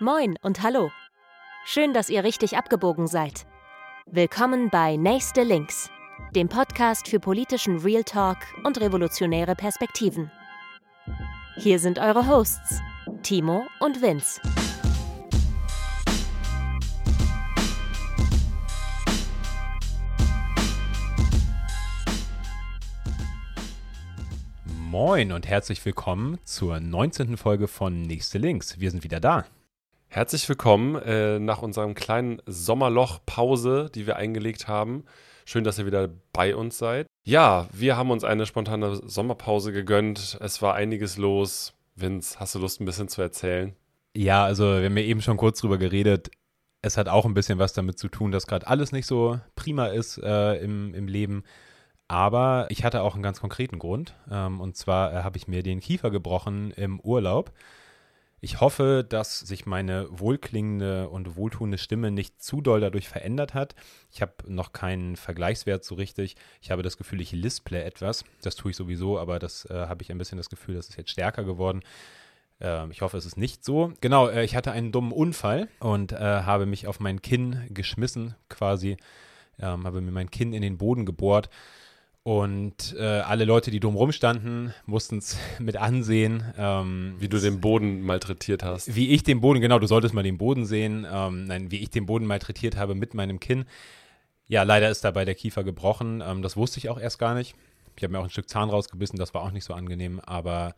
Moin und hallo. Schön, dass ihr richtig abgebogen seid. Willkommen bei Nächste Links, dem Podcast für politischen Real Talk und revolutionäre Perspektiven. Hier sind eure Hosts, Timo und Vince. Moin und herzlich willkommen zur 19. Folge von Nächste Links. Wir sind wieder da. Herzlich willkommen äh, nach unserem kleinen Sommerloch-Pause, die wir eingelegt haben. Schön, dass ihr wieder bei uns seid. Ja, wir haben uns eine spontane Sommerpause gegönnt. Es war einiges los. Vince, hast du Lust, ein bisschen zu erzählen? Ja, also wir haben ja eben schon kurz drüber geredet. Es hat auch ein bisschen was damit zu tun, dass gerade alles nicht so prima ist äh, im, im Leben. Aber ich hatte auch einen ganz konkreten Grund. Ähm, und zwar äh, habe ich mir den Kiefer gebrochen im Urlaub. Ich hoffe, dass sich meine wohlklingende und wohltuende Stimme nicht zu doll dadurch verändert hat. Ich habe noch keinen Vergleichswert so richtig. Ich habe das Gefühl, ich lisple etwas. Das tue ich sowieso, aber das äh, habe ich ein bisschen das Gefühl, das ist jetzt stärker geworden. Ähm, ich hoffe, es ist nicht so. Genau, äh, ich hatte einen dummen Unfall und äh, habe mich auf mein Kinn geschmissen, quasi. Ähm, habe mir mein Kinn in den Boden gebohrt und äh, alle Leute, die drumherum standen, mussten es mit ansehen. Ähm, wie du den Boden malträtiert hast. Wie ich den Boden, genau, du solltest mal den Boden sehen. Ähm, nein, wie ich den Boden malträtiert habe mit meinem Kinn. Ja, leider ist dabei der Kiefer gebrochen. Ähm, das wusste ich auch erst gar nicht. Ich habe mir auch ein Stück Zahn rausgebissen, das war auch nicht so angenehm. Aber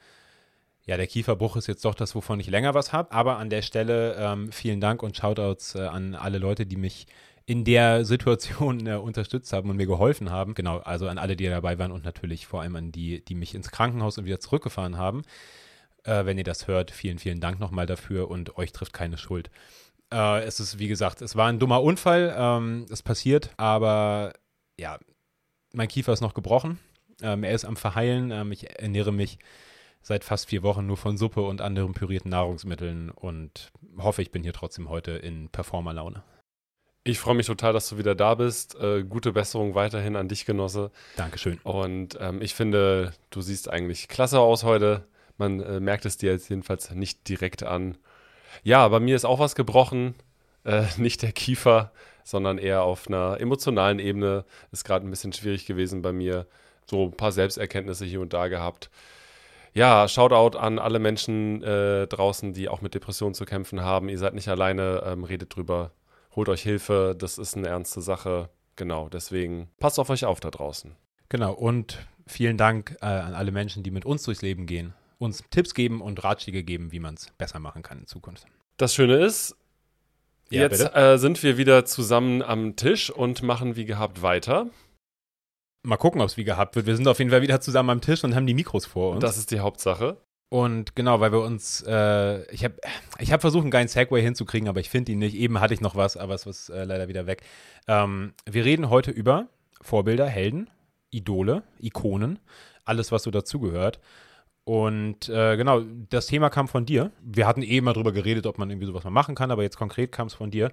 ja, der Kieferbruch ist jetzt doch das, wovon ich länger was habe. Aber an der Stelle ähm, vielen Dank und Shoutouts äh, an alle Leute, die mich in der Situation äh, unterstützt haben und mir geholfen haben. Genau, also an alle, die dabei waren und natürlich vor allem an die, die mich ins Krankenhaus und wieder zurückgefahren haben. Äh, wenn ihr das hört, vielen, vielen Dank nochmal dafür und euch trifft keine Schuld. Äh, es ist, wie gesagt, es war ein dummer Unfall, ähm, es passiert, aber ja, mein Kiefer ist noch gebrochen. Ähm, er ist am Verheilen. Ähm, ich ernähre mich seit fast vier Wochen nur von Suppe und anderen pürierten Nahrungsmitteln und hoffe, ich bin hier trotzdem heute in Performerlaune. Ich freue mich total, dass du wieder da bist. Äh, gute Besserung weiterhin an dich, Genosse. Dankeschön. Und ähm, ich finde, du siehst eigentlich klasse aus heute. Man äh, merkt es dir jetzt jedenfalls nicht direkt an. Ja, bei mir ist auch was gebrochen. Äh, nicht der Kiefer, sondern eher auf einer emotionalen Ebene. Ist gerade ein bisschen schwierig gewesen bei mir. So ein paar Selbsterkenntnisse hier und da gehabt. Ja, Shoutout an alle Menschen äh, draußen, die auch mit Depressionen zu kämpfen haben. Ihr seid nicht alleine, ähm, redet drüber holt euch Hilfe, das ist eine ernste Sache. Genau, deswegen passt auf euch auf da draußen. Genau, und vielen Dank äh, an alle Menschen, die mit uns durchs Leben gehen, uns Tipps geben und Ratschläge geben, wie man es besser machen kann in Zukunft. Das Schöne ist, ja, jetzt äh, sind wir wieder zusammen am Tisch und machen wie gehabt weiter. Mal gucken, ob es wie gehabt wird. Wir sind auf jeden Fall wieder zusammen am Tisch und haben die Mikros vor uns. Das ist die Hauptsache. Und genau, weil wir uns, äh, ich habe ich hab versucht, einen geilen Segway hinzukriegen, aber ich finde ihn nicht. Eben hatte ich noch was, aber es ist äh, leider wieder weg. Ähm, wir reden heute über Vorbilder, Helden, Idole, Ikonen, alles, was so dazugehört. Und äh, genau, das Thema kam von dir. Wir hatten eben mal drüber geredet, ob man irgendwie sowas mal machen kann, aber jetzt konkret kam es von dir.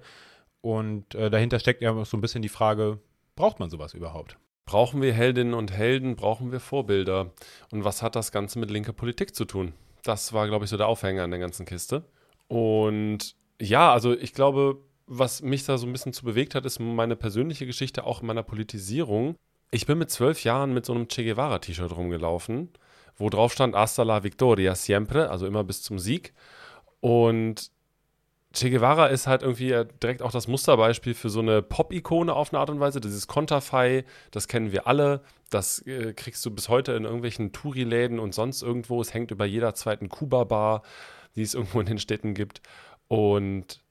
Und äh, dahinter steckt ja so ein bisschen die Frage, braucht man sowas überhaupt? Brauchen wir Heldinnen und Helden? Brauchen wir Vorbilder? Und was hat das Ganze mit linker Politik zu tun? Das war, glaube ich, so der Aufhänger an der ganzen Kiste. Und ja, also ich glaube, was mich da so ein bisschen zu bewegt hat, ist meine persönliche Geschichte auch in meiner Politisierung. Ich bin mit zwölf Jahren mit so einem Che Guevara-T-Shirt rumgelaufen, wo drauf stand Hasta la Victoria siempre, also immer bis zum Sieg. Und Che Guevara ist halt irgendwie direkt auch das Musterbeispiel für so eine Pop-Ikone auf eine Art und Weise. Dieses Konterfei, das kennen wir alle. Das äh, kriegst du bis heute in irgendwelchen Touri-Läden und sonst irgendwo. Es hängt über jeder zweiten Kuba-Bar, die es irgendwo in den Städten gibt. Und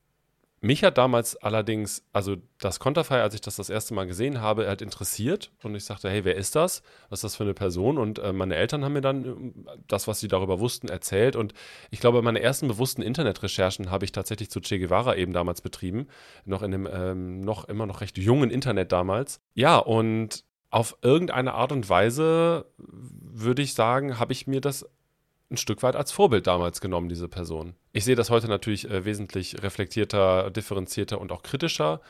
mich hat damals allerdings, also das Konterfei, als ich das das erste Mal gesehen habe, halt interessiert und ich sagte, hey, wer ist das? Was ist das für eine Person? Und äh, meine Eltern haben mir dann äh, das, was sie darüber wussten, erzählt und ich glaube, meine ersten bewussten Internetrecherchen habe ich tatsächlich zu Che Guevara eben damals betrieben, noch in dem ähm, noch immer noch recht jungen Internet damals. Ja, und auf irgendeine Art und Weise würde ich sagen, habe ich mir das ein Stück weit als Vorbild damals genommen, diese Person. Ich sehe das heute natürlich äh, wesentlich reflektierter, differenzierter und auch kritischer,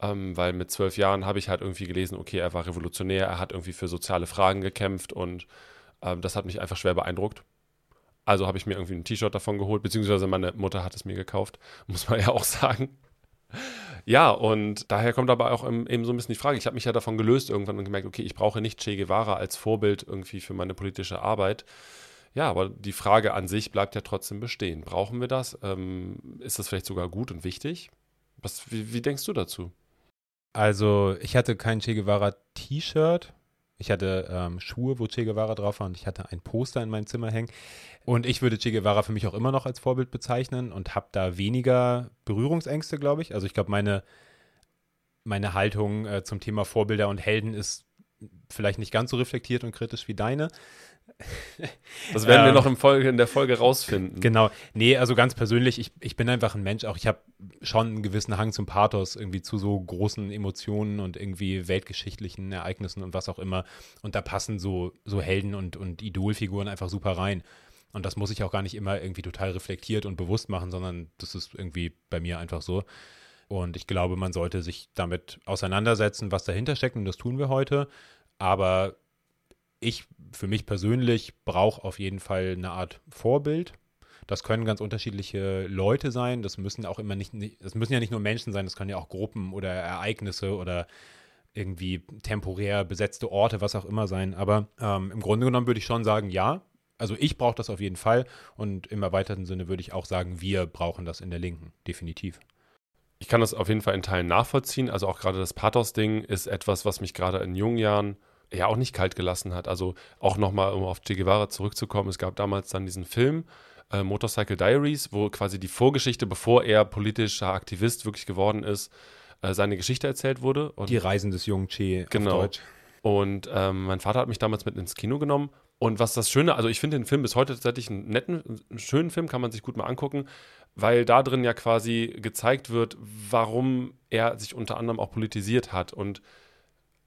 ähm, weil mit zwölf Jahren habe ich halt irgendwie gelesen, okay, er war revolutionär, er hat irgendwie für soziale Fragen gekämpft und ähm, das hat mich einfach schwer beeindruckt. Also habe ich mir irgendwie ein T-Shirt davon geholt, beziehungsweise meine Mutter hat es mir gekauft, muss man ja auch sagen. Ja, und daher kommt aber auch eben so ein bisschen die Frage. Ich habe mich ja davon gelöst irgendwann und gemerkt, okay, ich brauche nicht Che Guevara als Vorbild irgendwie für meine politische Arbeit. Ja, aber die Frage an sich bleibt ja trotzdem bestehen. Brauchen wir das? Ähm, ist das vielleicht sogar gut und wichtig? Was, wie, wie denkst du dazu? Also, ich hatte kein Che Guevara T-Shirt. Ich hatte ähm, Schuhe, wo Che Guevara drauf war und ich hatte ein Poster in meinem Zimmer hängen. Und ich würde Che Guevara für mich auch immer noch als Vorbild bezeichnen und habe da weniger Berührungsängste, glaube ich. Also ich glaube, meine, meine Haltung äh, zum Thema Vorbilder und Helden ist vielleicht nicht ganz so reflektiert und kritisch wie deine. Das werden wir ähm, noch im Folge, in der Folge rausfinden. Genau. Nee, also ganz persönlich, ich, ich bin einfach ein Mensch, auch ich habe schon einen gewissen Hang zum Pathos, irgendwie zu so großen Emotionen und irgendwie weltgeschichtlichen Ereignissen und was auch immer. Und da passen so, so Helden und, und Idolfiguren einfach super rein. Und das muss ich auch gar nicht immer irgendwie total reflektiert und bewusst machen, sondern das ist irgendwie bei mir einfach so. Und ich glaube, man sollte sich damit auseinandersetzen, was dahinter steckt. Und das tun wir heute. Aber ich für mich persönlich brauche auf jeden Fall eine Art Vorbild. Das können ganz unterschiedliche Leute sein. Das müssen auch immer nicht, das müssen ja nicht nur Menschen sein, das können ja auch Gruppen oder Ereignisse oder irgendwie temporär besetzte Orte, was auch immer sein. Aber ähm, im Grunde genommen würde ich schon sagen, ja. Also ich brauche das auf jeden Fall und im erweiterten Sinne würde ich auch sagen, wir brauchen das in der Linken, definitiv. Ich kann das auf jeden Fall in Teilen nachvollziehen. Also auch gerade das Pathos-Ding ist etwas, was mich gerade in jungen Jahren ja auch nicht kalt gelassen hat. Also auch nochmal, um auf Che Guevara zurückzukommen, es gab damals dann diesen Film, äh, Motorcycle Diaries, wo quasi die Vorgeschichte, bevor er politischer Aktivist wirklich geworden ist, äh, seine Geschichte erzählt wurde. Und die Reisen des jungen Che genau. auf Deutsch. Und ähm, mein Vater hat mich damals mit ins Kino genommen. Und was das Schöne, also ich finde den Film bis heute tatsächlich einen netten, einen schönen Film, kann man sich gut mal angucken, weil da drin ja quasi gezeigt wird, warum er sich unter anderem auch politisiert hat. Und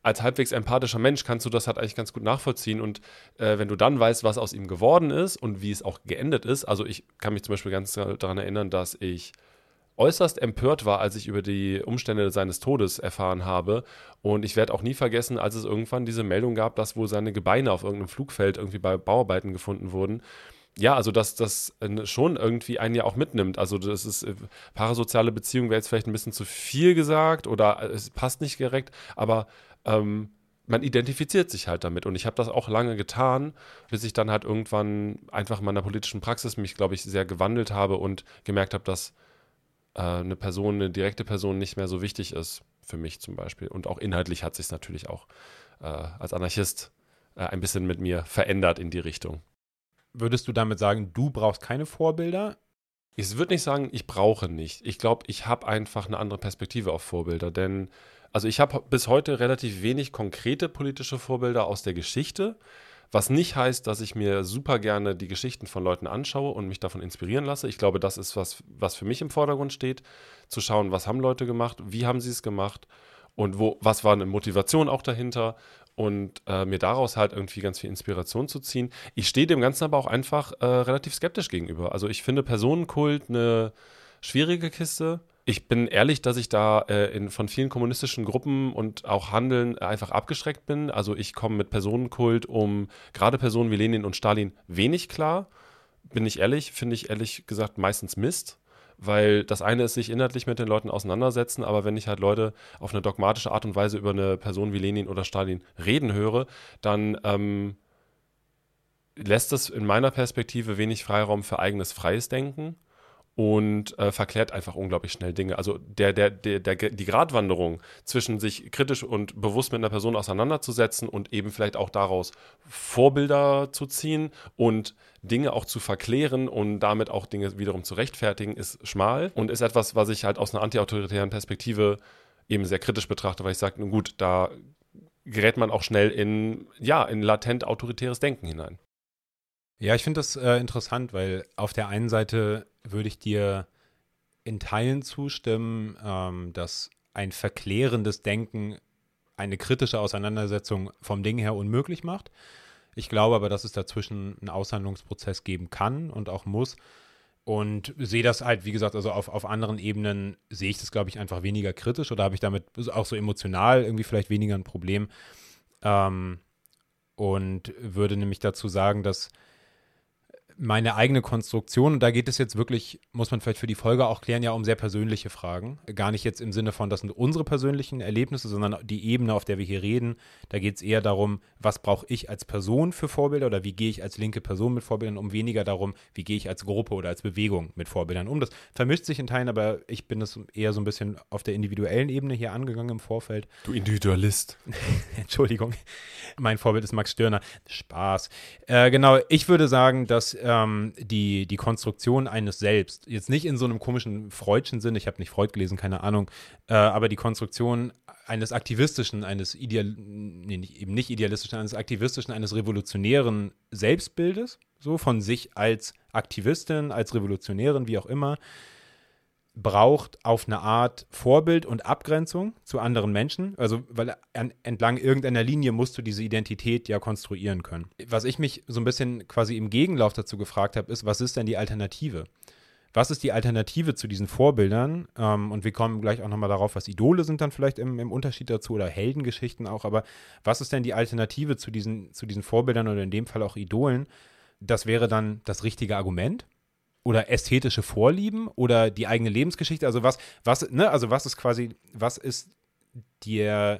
als halbwegs empathischer Mensch kannst du das halt eigentlich ganz gut nachvollziehen. Und äh, wenn du dann weißt, was aus ihm geworden ist und wie es auch geendet ist, also ich kann mich zum Beispiel ganz daran erinnern, dass ich äußerst empört war, als ich über die Umstände seines Todes erfahren habe. Und ich werde auch nie vergessen, als es irgendwann diese Meldung gab, dass wohl seine Gebeine auf irgendeinem Flugfeld irgendwie bei Bauarbeiten gefunden wurden ja, also dass das äh, schon irgendwie einen ja auch mitnimmt. Also das ist äh, parasoziale Beziehung wäre jetzt vielleicht ein bisschen zu viel gesagt oder es passt nicht direkt, aber ähm, man identifiziert sich halt damit. Und ich habe das auch lange getan, bis ich dann halt irgendwann einfach in meiner politischen Praxis mich, glaube ich, sehr gewandelt habe und gemerkt habe, dass äh, eine Person, eine direkte Person nicht mehr so wichtig ist für mich zum Beispiel. Und auch inhaltlich hat sich es natürlich auch äh, als Anarchist äh, ein bisschen mit mir verändert in die Richtung. Würdest du damit sagen, du brauchst keine Vorbilder? Ich würde nicht sagen, ich brauche nicht. Ich glaube, ich habe einfach eine andere Perspektive auf Vorbilder, denn also ich habe bis heute relativ wenig konkrete politische Vorbilder aus der Geschichte, was nicht heißt, dass ich mir super gerne die Geschichten von Leuten anschaue und mich davon inspirieren lasse. Ich glaube, das ist was, was für mich im Vordergrund steht, zu schauen, was haben Leute gemacht, wie haben sie es gemacht und wo, was war eine Motivation auch dahinter und äh, mir daraus halt irgendwie ganz viel Inspiration zu ziehen. Ich stehe dem Ganzen aber auch einfach äh, relativ skeptisch gegenüber. Also ich finde Personenkult eine schwierige Kiste ich bin ehrlich, dass ich da äh, in, von vielen kommunistischen Gruppen und auch Handeln einfach abgeschreckt bin. Also ich komme mit Personenkult um gerade Personen wie Lenin und Stalin wenig klar. Bin ich ehrlich, finde ich ehrlich gesagt meistens Mist. Weil das eine ist sich inhaltlich mit den Leuten auseinandersetzen, aber wenn ich halt Leute auf eine dogmatische Art und Weise über eine Person wie Lenin oder Stalin reden höre, dann ähm, lässt es in meiner Perspektive wenig Freiraum für eigenes freies Denken und äh, verklärt einfach unglaublich schnell Dinge. Also der, der, der, der, die Gratwanderung zwischen sich kritisch und bewusst mit einer Person auseinanderzusetzen und eben vielleicht auch daraus Vorbilder zu ziehen und Dinge auch zu verklären und damit auch Dinge wiederum zu rechtfertigen, ist schmal und ist etwas, was ich halt aus einer antiautoritären Perspektive eben sehr kritisch betrachte, weil ich sage, nun gut, da gerät man auch schnell in, ja, in latent autoritäres Denken hinein. Ja, ich finde das äh, interessant, weil auf der einen Seite würde ich dir in Teilen zustimmen, ähm, dass ein verklärendes Denken eine kritische Auseinandersetzung vom Ding her unmöglich macht. Ich glaube aber, dass es dazwischen einen Aushandlungsprozess geben kann und auch muss. Und sehe das halt, wie gesagt, also auf, auf anderen Ebenen sehe ich das, glaube ich, einfach weniger kritisch oder habe ich damit auch so emotional irgendwie vielleicht weniger ein Problem. Ähm, und würde nämlich dazu sagen, dass meine eigene Konstruktion. Und da geht es jetzt wirklich, muss man vielleicht für die Folge auch klären, ja um sehr persönliche Fragen. Gar nicht jetzt im Sinne von, das sind unsere persönlichen Erlebnisse, sondern die Ebene, auf der wir hier reden. Da geht es eher darum, was brauche ich als Person für Vorbilder oder wie gehe ich als linke Person mit Vorbildern um, weniger darum, wie gehe ich als Gruppe oder als Bewegung mit Vorbildern um. Das vermischt sich in Teilen, aber ich bin es eher so ein bisschen auf der individuellen Ebene hier angegangen im Vorfeld. Du Individualist. Entschuldigung. Mein Vorbild ist Max Stirner. Spaß. Äh, genau, ich würde sagen, dass ähm, die, die Konstruktion eines Selbst, jetzt nicht in so einem komischen Freudschen Sinn, ich habe nicht Freud gelesen, keine Ahnung, äh, aber die Konstruktion eines aktivistischen, eines ideal, nee, nicht, eben nicht idealistischen, eines aktivistischen, eines revolutionären Selbstbildes, so von sich als Aktivistin, als Revolutionärin, wie auch immer, braucht auf eine Art Vorbild und Abgrenzung zu anderen Menschen. Also, weil an, entlang irgendeiner Linie musst du diese Identität ja konstruieren können. Was ich mich so ein bisschen quasi im Gegenlauf dazu gefragt habe, ist, was ist denn die Alternative? Was ist die Alternative zu diesen Vorbildern? Ähm, und wir kommen gleich auch nochmal darauf, was Idole sind dann vielleicht im, im, Unterschied dazu oder Heldengeschichten auch. Aber was ist denn die Alternative zu diesen, zu diesen Vorbildern oder in dem Fall auch Idolen? Das wäre dann das richtige Argument oder ästhetische Vorlieben oder die eigene Lebensgeschichte? Also was, was, ne, also was ist quasi, was ist die,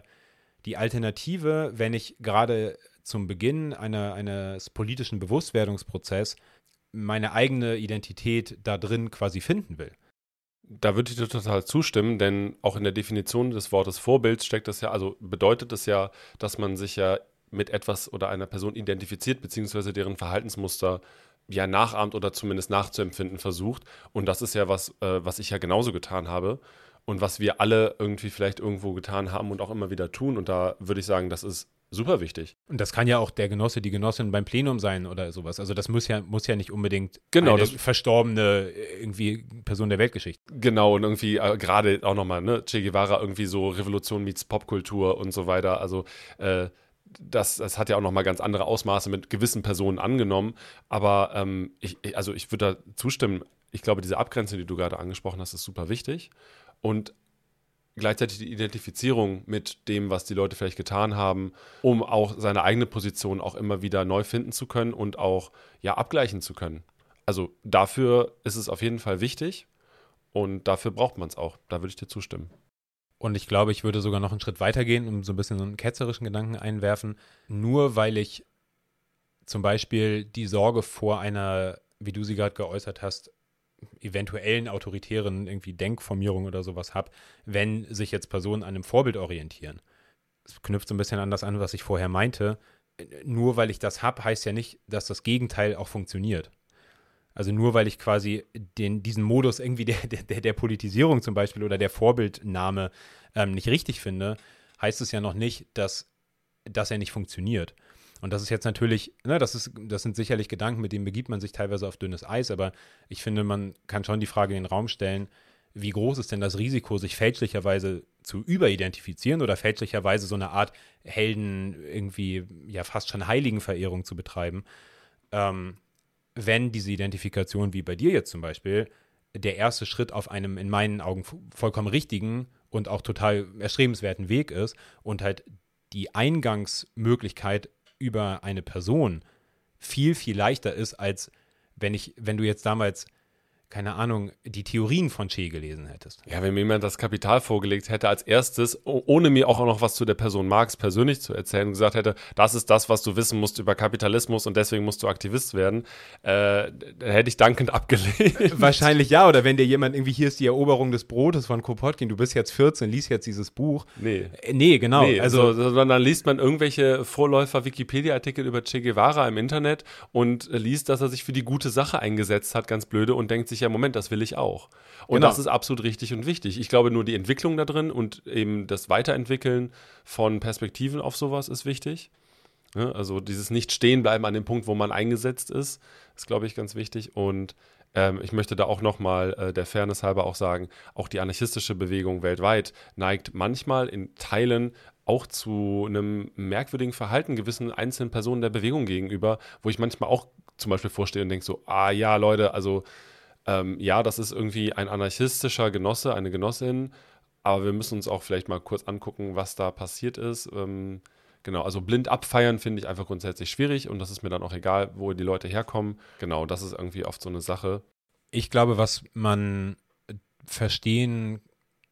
die Alternative, wenn ich gerade zum Beginn einer, eines politischen Bewusstwerdungsprozesses meine eigene Identität da drin quasi finden will? Da würde ich dir total zustimmen, denn auch in der Definition des Wortes Vorbild steckt das ja, also bedeutet es ja, dass man sich ja mit etwas oder einer Person identifiziert, beziehungsweise deren Verhaltensmuster ja nachahmt oder zumindest nachzuempfinden versucht. Und das ist ja was, äh, was ich ja genauso getan habe und was wir alle irgendwie vielleicht irgendwo getan haben und auch immer wieder tun. Und da würde ich sagen, das ist super wichtig. Und das kann ja auch der Genosse, die Genossin beim Plenum sein oder sowas. Also das muss ja, muss ja nicht unbedingt genau, eine verstorbene irgendwie Person der Weltgeschichte. Genau, und irgendwie äh, gerade auch nochmal, ne, Che Guevara irgendwie so Revolution meets Popkultur und so weiter. Also äh, das, das hat ja auch nochmal ganz andere Ausmaße mit gewissen Personen angenommen. Aber ähm, ich, also ich würde da zustimmen. Ich glaube, diese Abgrenzung, die du gerade angesprochen hast, ist super wichtig. Und gleichzeitig die Identifizierung mit dem, was die Leute vielleicht getan haben, um auch seine eigene Position auch immer wieder neu finden zu können und auch ja abgleichen zu können. Also dafür ist es auf jeden Fall wichtig und dafür braucht man es auch. Da würde ich dir zustimmen. Und ich glaube, ich würde sogar noch einen Schritt weiter gehen und so ein bisschen so einen ketzerischen Gedanken einwerfen. Nur weil ich zum Beispiel die Sorge vor einer, wie du sie gerade geäußert hast, eventuellen autoritären irgendwie Denkformierung oder sowas habe, wenn sich jetzt Personen an einem Vorbild orientieren. Das knüpft so ein bisschen an das an, was ich vorher meinte. Nur weil ich das habe, heißt ja nicht, dass das Gegenteil auch funktioniert. Also nur weil ich quasi den, diesen Modus irgendwie der, der, der Politisierung zum Beispiel oder der Vorbildnahme ähm, nicht richtig finde, heißt es ja noch nicht, dass, dass er nicht funktioniert. Und das ist jetzt natürlich, ne, das, ist, das sind sicherlich Gedanken, mit denen begibt man sich teilweise auf dünnes Eis, aber ich finde, man kann schon die Frage in den Raum stellen, wie groß ist denn das Risiko, sich fälschlicherweise zu überidentifizieren oder fälschlicherweise so eine Art Helden, irgendwie ja fast schon Heiligenverehrung zu betreiben. Ähm, wenn diese Identifikation, wie bei dir jetzt zum Beispiel, der erste Schritt auf einem in meinen Augen vollkommen richtigen und auch total erstrebenswerten Weg ist und halt die Eingangsmöglichkeit über eine Person viel, viel leichter ist, als wenn ich, wenn du jetzt damals keine Ahnung, die Theorien von Che gelesen hättest. Ja, wenn mir jemand das Kapital vorgelegt hätte als erstes, ohne mir auch noch was zu der Person Marx persönlich zu erzählen, gesagt hätte, das ist das, was du wissen musst über Kapitalismus und deswegen musst du Aktivist werden, äh, dann hätte ich dankend abgelehnt. Wahrscheinlich ja, oder wenn dir jemand irgendwie, hier ist die Eroberung des Brotes von Kropotkin, du bist jetzt 14, liest jetzt dieses Buch. Nee. Äh, nee, genau. Nee, also, sondern dann liest man irgendwelche Vorläufer-Wikipedia-Artikel über Che Guevara im Internet und liest, dass er sich für die gute Sache eingesetzt hat, ganz blöde, und denkt sich, ja, Moment, das will ich auch. Und genau. das ist absolut richtig und wichtig. Ich glaube, nur die Entwicklung da drin und eben das Weiterentwickeln von Perspektiven auf sowas ist wichtig. Ja, also dieses Nicht-Stehenbleiben an dem Punkt, wo man eingesetzt ist, ist, glaube ich, ganz wichtig. Und ähm, ich möchte da auch nochmal äh, der Fairness halber auch sagen, auch die anarchistische Bewegung weltweit neigt manchmal in Teilen auch zu einem merkwürdigen Verhalten gewissen einzelnen Personen der Bewegung gegenüber, wo ich manchmal auch zum Beispiel vorstehe und denke so, ah ja, Leute, also ähm, ja, das ist irgendwie ein anarchistischer Genosse, eine Genossin, aber wir müssen uns auch vielleicht mal kurz angucken, was da passiert ist. Ähm, Genau, also blind abfeiern finde ich einfach grundsätzlich schwierig und das ist mir dann auch egal, wo die Leute herkommen. Genau, das ist irgendwie oft so eine Sache. Ich glaube, was man verstehen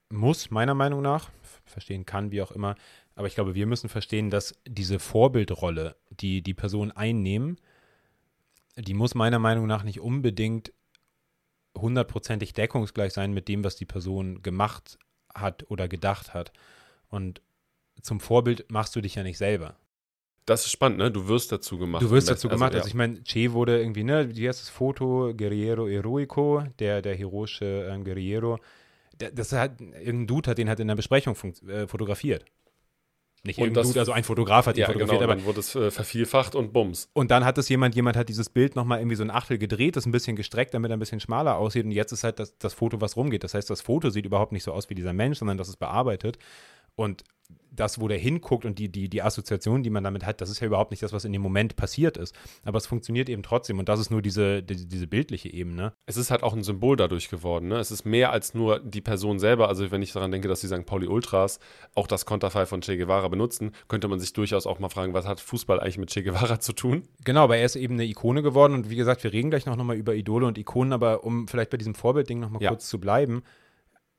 muss, meiner Meinung nach, verstehen kann, wie auch immer, aber ich glaube, wir müssen verstehen, dass diese Vorbildrolle, die die Personen einnehmen, die muss meiner Meinung nach nicht unbedingt hundertprozentig deckungsgleich sein mit dem, was die Person gemacht hat oder gedacht hat. Und zum Vorbild machst du dich ja nicht selber. Das ist spannend, ne? Du wirst dazu gemacht. Du wirst dazu also, gemacht. Also, ja. ich meine, Che wurde irgendwie, ne, wie heißt das Foto? Guerriero Heroico, der, der heroische äh, Guerriero. das hat, irgendein Dude hat den halt in der Besprechung äh, fotografiert. Nicht und Dude, also ein Fotograf hat die ja, fotografiert. Genau, aber dann wurde es äh, vervielfacht und bums. Und dann hat es jemand, jemand hat dieses Bild nochmal irgendwie so ein Achtel gedreht, das ein bisschen gestreckt, damit er ein bisschen schmaler aussieht. Und jetzt ist halt das, das Foto, was rumgeht. Das heißt, das Foto sieht überhaupt nicht so aus wie dieser Mensch, sondern das ist bearbeitet. Und das, wo der hinguckt und die, die, die Assoziation, die man damit hat, das ist ja überhaupt nicht das, was in dem Moment passiert ist. Aber es funktioniert eben trotzdem und das ist nur diese, die, diese bildliche Ebene. Es ist halt auch ein Symbol dadurch geworden. Ne? Es ist mehr als nur die Person selber. Also wenn ich daran denke, dass die St. Pauli Ultras auch das Konterfei von Che Guevara benutzen, könnte man sich durchaus auch mal fragen, was hat Fußball eigentlich mit Che Guevara zu tun? Genau, aber er ist eben eine Ikone geworden und wie gesagt, wir reden gleich noch, noch mal über Idole und Ikonen, aber um vielleicht bei diesem Vorbildding noch mal ja. kurz zu bleiben,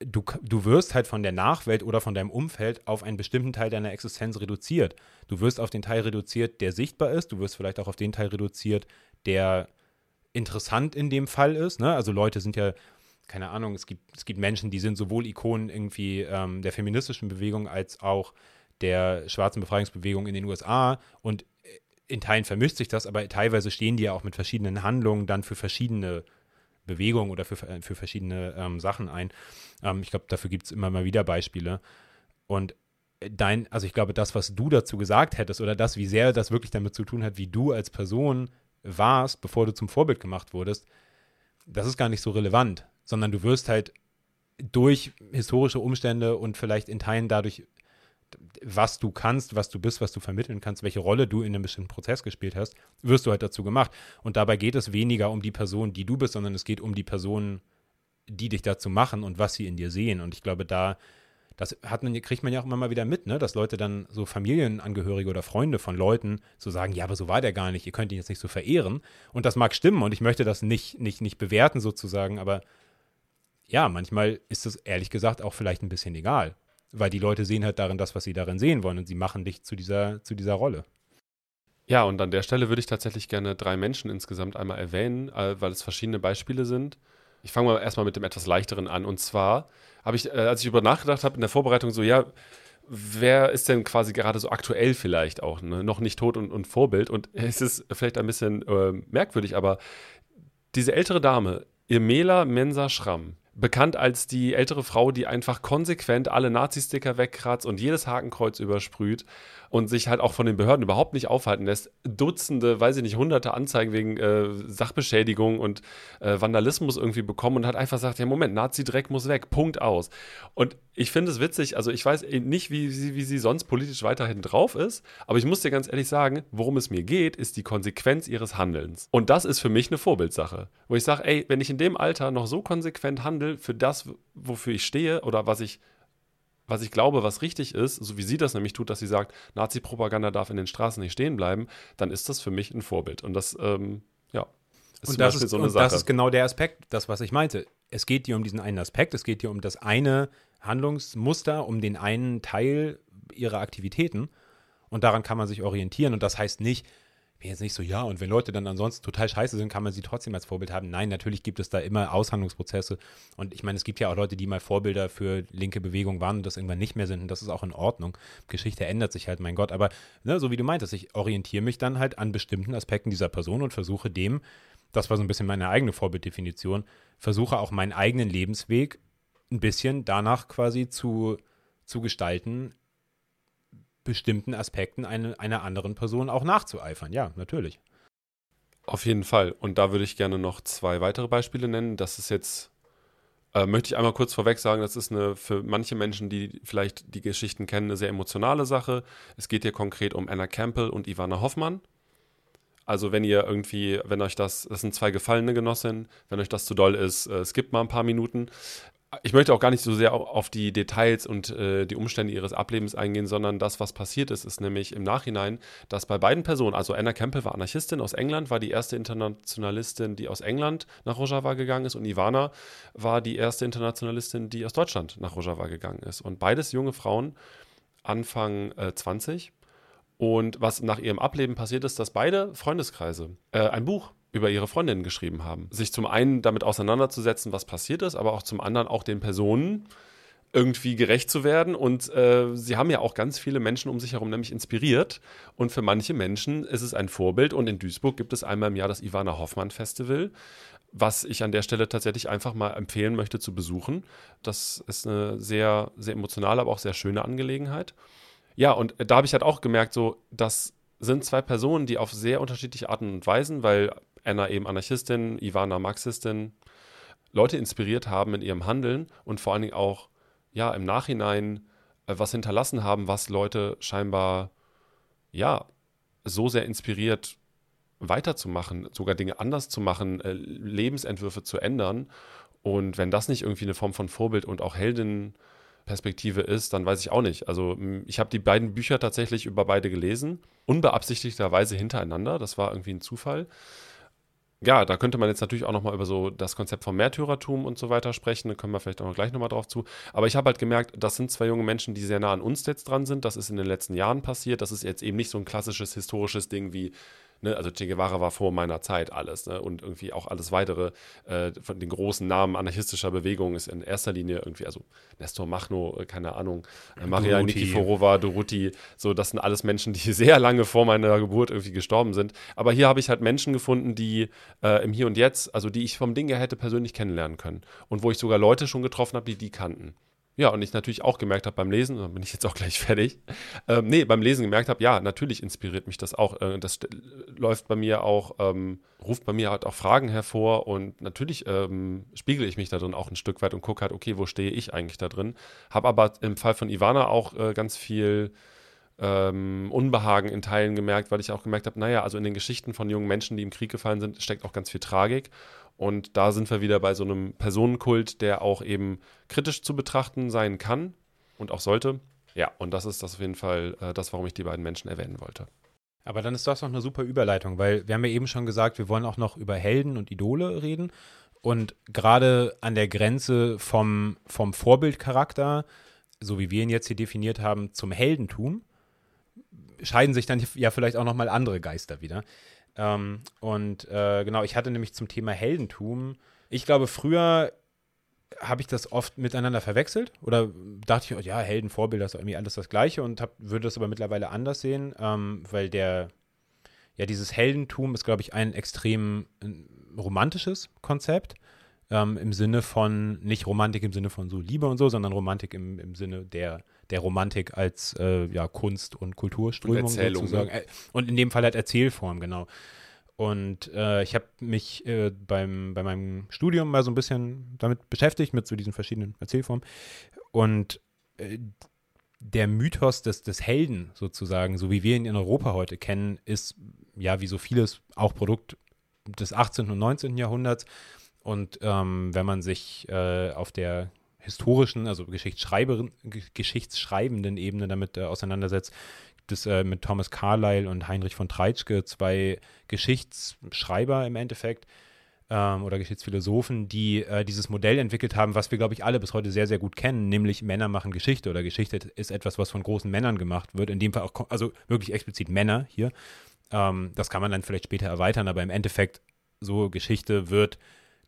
du, du wirst halt von der Nachwelt oder von deinem Umfeld auf einen bestimmten Teil deiner Existenz reduziert. Du wirst auf den Teil reduziert, der sichtbar ist. Du wirst vielleicht auch auf den Teil reduziert, der interessant in dem Fall ist. Ne? Also Leute sind ja, keine Ahnung, es gibt, es gibt Menschen, die sind sowohl Ikonen irgendwie ähm, der feministischen Bewegung als auch der schwarzen Befreiungsbewegung in den USA. Und in Teilen vermischt sich das, aber teilweise stehen die ja auch mit verschiedenen Handlungen dann für verschiedene Bewegung oder für, für verschiedene ähm, Sachen ein. Ähm, ich glaube, dafür gibt es immer mal wieder Beispiele. Und dein, also ich glaube, das, was du dazu gesagt hättest oder das, wie sehr das wirklich damit zu tun hat, wie du als Person warst, bevor du zum Vorbild gemacht wurdest, das ist gar nicht so relevant, sondern du wirst halt durch historische Umstände und vielleicht in Teilen dadurch was du kannst, was du bist, was du vermitteln kannst, welche Rolle du in einem bestimmten Prozess gespielt hast, wirst du halt dazu gemacht. Und dabei geht es weniger um die Person, die du bist, sondern es geht um die Personen, die dich dazu machen und was sie in dir sehen. Und ich glaube, da, das hat man, kriegt man ja auch immer mal wieder mit, ne? dass Leute dann so Familienangehörige oder Freunde von Leuten so sagen, ja, aber so war der gar nicht, ihr könnt ihn jetzt nicht so verehren. Und das mag stimmen und ich möchte das nicht, nicht, nicht bewerten sozusagen, aber ja, manchmal ist es ehrlich gesagt auch vielleicht ein bisschen egal weil die Leute sehen halt darin das, was sie darin sehen wollen und sie machen dich zu dieser, zu dieser Rolle. Ja, und an der Stelle würde ich tatsächlich gerne drei Menschen insgesamt einmal erwähnen, äh, weil es verschiedene Beispiele sind. Ich fange mal erstmal mit dem etwas leichteren an. Und zwar habe ich, äh, als ich über nachgedacht habe in der Vorbereitung, so, ja, wer ist denn quasi gerade so aktuell vielleicht auch, ne? noch nicht tot und, und Vorbild? Und es ist vielleicht ein bisschen äh, merkwürdig, aber diese ältere Dame, Irmela Mensa Schramm, bekannt als die ältere Frau, die einfach konsequent alle Nazi-Sticker wegkratzt und jedes Hakenkreuz übersprüht und sich halt auch von den Behörden überhaupt nicht aufhalten lässt. Dutzende, weiß ich nicht, hunderte Anzeigen wegen äh, Sachbeschädigung und äh, Vandalismus irgendwie bekommen und hat einfach gesagt, ja Moment, Nazi-Dreck muss weg, Punkt aus. Und ich finde es witzig, also ich weiß nicht, wie sie, wie sie sonst politisch weiterhin drauf ist, aber ich muss dir ganz ehrlich sagen, worum es mir geht, ist die Konsequenz ihres Handelns. Und das ist für mich eine Vorbildsache, wo ich sage, ey, wenn ich in dem Alter noch so konsequent handle für das, wofür ich stehe oder was ich was ich glaube, was richtig ist, so wie sie das nämlich tut, dass sie sagt, Nazi-Propaganda darf in den Straßen nicht stehen bleiben, dann ist das für mich ein Vorbild. Und das, ähm, ja, ist und das ist, so eine Sache. das ist genau der Aspekt, das, was ich meinte. Es geht dir um diesen einen Aspekt, es geht dir um das eine Handlungsmuster, um den einen Teil ihrer Aktivitäten. Und daran kann man sich orientieren. Und das heißt nicht, bin jetzt nicht so, ja, und wenn Leute dann ansonsten total scheiße sind, kann man sie trotzdem als Vorbild haben. Nein, natürlich gibt es da immer Aushandlungsprozesse. Und ich meine, es gibt ja auch Leute, die mal Vorbilder für linke Bewegungen waren und das irgendwann nicht mehr sind. Und das ist auch in Ordnung. Geschichte ändert sich halt, mein Gott. Aber ne, so wie du meintest, ich orientiere mich dann halt an bestimmten Aspekten dieser Person und versuche dem, das war so ein bisschen meine eigene Vorbilddefinition, versuche auch meinen eigenen Lebensweg ein bisschen danach quasi zu, zu gestalten, bestimmten Aspekten eine, einer anderen Person auch nachzueifern. Ja, natürlich. Auf jeden Fall. Und da würde ich gerne noch zwei weitere Beispiele nennen. Das ist jetzt, äh, möchte ich einmal kurz vorweg sagen, das ist eine für manche Menschen, die vielleicht die Geschichten kennen, eine sehr emotionale Sache. Es geht hier konkret um Anna Campbell und Ivana Hoffmann. Also wenn ihr irgendwie, wenn euch das, das sind zwei gefallene Genossinnen, wenn euch das zu doll ist, äh, skippt mal ein paar Minuten. Ich möchte auch gar nicht so sehr auf die Details und äh, die Umstände ihres Ablebens eingehen, sondern das, was passiert ist, ist nämlich im Nachhinein, dass bei beiden Personen, also Anna Campbell war Anarchistin aus England, war die erste Internationalistin, die aus England nach Rojava gegangen ist und Ivana war die erste Internationalistin, die aus Deutschland nach Rojava gegangen ist. Und beides junge Frauen, Anfang äh, 20. Und was nach ihrem Ableben passiert ist, dass beide Freundeskreise äh, ein Buch über ihre Freundinnen geschrieben haben. Sich zum einen damit auseinanderzusetzen, was passiert ist, aber auch zum anderen auch den Personen irgendwie gerecht zu werden. Und äh, sie haben ja auch ganz viele Menschen um sich herum nämlich inspiriert. Und für manche Menschen ist es ein Vorbild. Und in Duisburg gibt es einmal im Jahr das Ivana Hoffmann Festival, was ich an der Stelle tatsächlich einfach mal empfehlen möchte zu besuchen. Das ist eine sehr, sehr emotionale, aber auch sehr schöne Angelegenheit. Ja, und da habe ich halt auch gemerkt, so, das sind zwei Personen, die auf sehr unterschiedliche Arten und Weisen, weil Anna eben Anarchistin, Ivana Marxistin, Leute inspiriert haben in ihrem Handeln und vor allen Dingen auch ja im Nachhinein äh, was hinterlassen haben, was Leute scheinbar ja so sehr inspiriert weiterzumachen, sogar Dinge anders zu machen, äh, Lebensentwürfe zu ändern. Und wenn das nicht irgendwie eine Form von Vorbild und auch Heldenperspektive ist, dann weiß ich auch nicht. Also ich habe die beiden Bücher tatsächlich über beide gelesen, unbeabsichtigterweise hintereinander. Das war irgendwie ein Zufall ja, da könnte man jetzt natürlich auch nochmal über so das Konzept vom Märtyrertum und so weiter sprechen. Da kommen wir vielleicht auch noch gleich nochmal drauf zu. Aber ich habe halt gemerkt, das sind zwei junge Menschen, die sehr nah an uns jetzt dran sind. Das ist in den letzten Jahren passiert. Das ist jetzt eben nicht so ein klassisches historisches Ding wie Ne? Also Che Guevara war vor meiner Zeit alles. Ne? Und irgendwie auch alles weitere äh, von den großen Namen anarchistischer Bewegungen ist in erster Linie irgendwie, also Nestor Machno, äh, keine Ahnung, äh, Maria Doruti. Nikiforova, Doruti, so, das sind alles Menschen, die sehr lange vor meiner Geburt irgendwie gestorben sind. Aber hier habe ich halt Menschen gefunden, die äh, im Hier und Jetzt, also die ich vom Ding her hätte persönlich kennenlernen können. Und wo ich sogar Leute schon getroffen habe, die die kannten. Ja, und ich natürlich auch gemerkt habe beim Lesen, dann bin ich jetzt auch gleich fertig, ähm, nee, beim Lesen gemerkt habe, ja, natürlich inspiriert mich das auch. Äh, das läuft bei mir auch, ähm, ruft bei mir halt auch Fragen hervor und natürlich ähm, spiegele ich mich da drin auch ein Stück weit und gucke halt, okay, wo stehe ich eigentlich da drin? Habe aber im Fall von Ivana auch äh, ganz viel ähm, Unbehagen in Teilen gemerkt, weil ich auch gemerkt habe, naja, also in den Geschichten von jungen Menschen, die im Krieg gefallen sind, steckt auch ganz viel Tragik. Und da sind wir wieder bei so einem Personenkult, der auch eben kritisch zu betrachten sein kann und auch sollte. Ja, und das ist das auf jeden Fall äh, das, warum ich die beiden Menschen erwähnen wollte. Aber dann ist das noch eine super Überleitung, weil wir haben ja eben schon gesagt, wir wollen auch noch über Helden und Idole reden. Und gerade an der Grenze vom, vom Vorbildcharakter, so wie wir ihn jetzt hier definiert haben, zum Heldentum, scheiden sich dann ja vielleicht auch nochmal andere Geister wieder. Ähm, und äh, genau, ich hatte nämlich zum Thema Heldentum, ich glaube, früher habe ich das oft miteinander verwechselt oder dachte ich, oh, ja, Heldenvorbilder ist irgendwie alles das Gleiche und hab, würde das aber mittlerweile anders sehen, ähm, weil der, ja, dieses Heldentum ist, glaube ich, ein extrem äh, romantisches Konzept. Ähm, Im Sinne von, nicht Romantik im Sinne von so Liebe und so, sondern Romantik im, im Sinne der der Romantik als äh, ja, Kunst- und Kulturströmung und sozusagen. Ne? Und in dem Fall halt Erzählform, genau. Und äh, ich habe mich äh, beim, bei meinem Studium mal so ein bisschen damit beschäftigt, mit so diesen verschiedenen Erzählformen. Und äh, der Mythos des, des Helden sozusagen, so wie wir ihn in Europa heute kennen, ist ja wie so vieles auch Produkt des 18. und 19. Jahrhunderts. Und ähm, wenn man sich äh, auf der historischen, also geschichtsschreibenden Ebene damit äh, auseinandersetzt, gibt es äh, mit Thomas Carlyle und Heinrich von Treitschke zwei Geschichtsschreiber im Endeffekt ähm, oder Geschichtsphilosophen, die äh, dieses Modell entwickelt haben, was wir, glaube ich, alle bis heute sehr, sehr gut kennen, nämlich Männer machen Geschichte oder Geschichte ist etwas, was von großen Männern gemacht wird, in dem Fall auch, also wirklich explizit Männer hier. Ähm, das kann man dann vielleicht später erweitern, aber im Endeffekt so Geschichte wird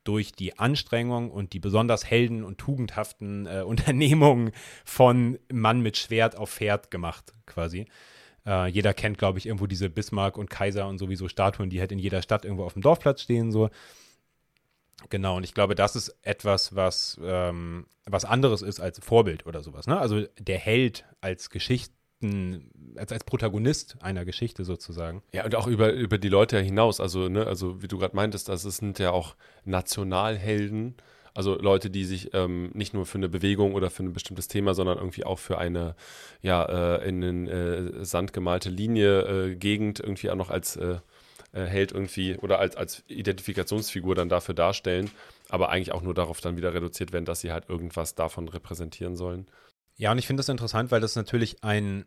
durch die Anstrengung und die besonders helden und tugendhaften äh, Unternehmungen von Mann mit Schwert auf Pferd gemacht, quasi. Äh, jeder kennt, glaube ich, irgendwo diese Bismarck und Kaiser und sowieso Statuen, die halt in jeder Stadt irgendwo auf dem Dorfplatz stehen, so. Genau, und ich glaube, das ist etwas, was, ähm, was anderes ist als Vorbild oder sowas. Ne? Also der Held als Geschichte als, als Protagonist einer Geschichte sozusagen. Ja, und auch über, über die Leute hinaus. Also, ne, also wie du gerade meintest, das sind ja auch Nationalhelden. Also Leute, die sich ähm, nicht nur für eine Bewegung oder für ein bestimmtes Thema, sondern irgendwie auch für eine ja, äh, in den äh, Sand gemalte Linie, äh, Gegend irgendwie auch noch als äh, äh, Held irgendwie oder als, als Identifikationsfigur dann dafür darstellen, aber eigentlich auch nur darauf dann wieder reduziert werden, dass sie halt irgendwas davon repräsentieren sollen. Ja, und ich finde das interessant, weil das natürlich ein,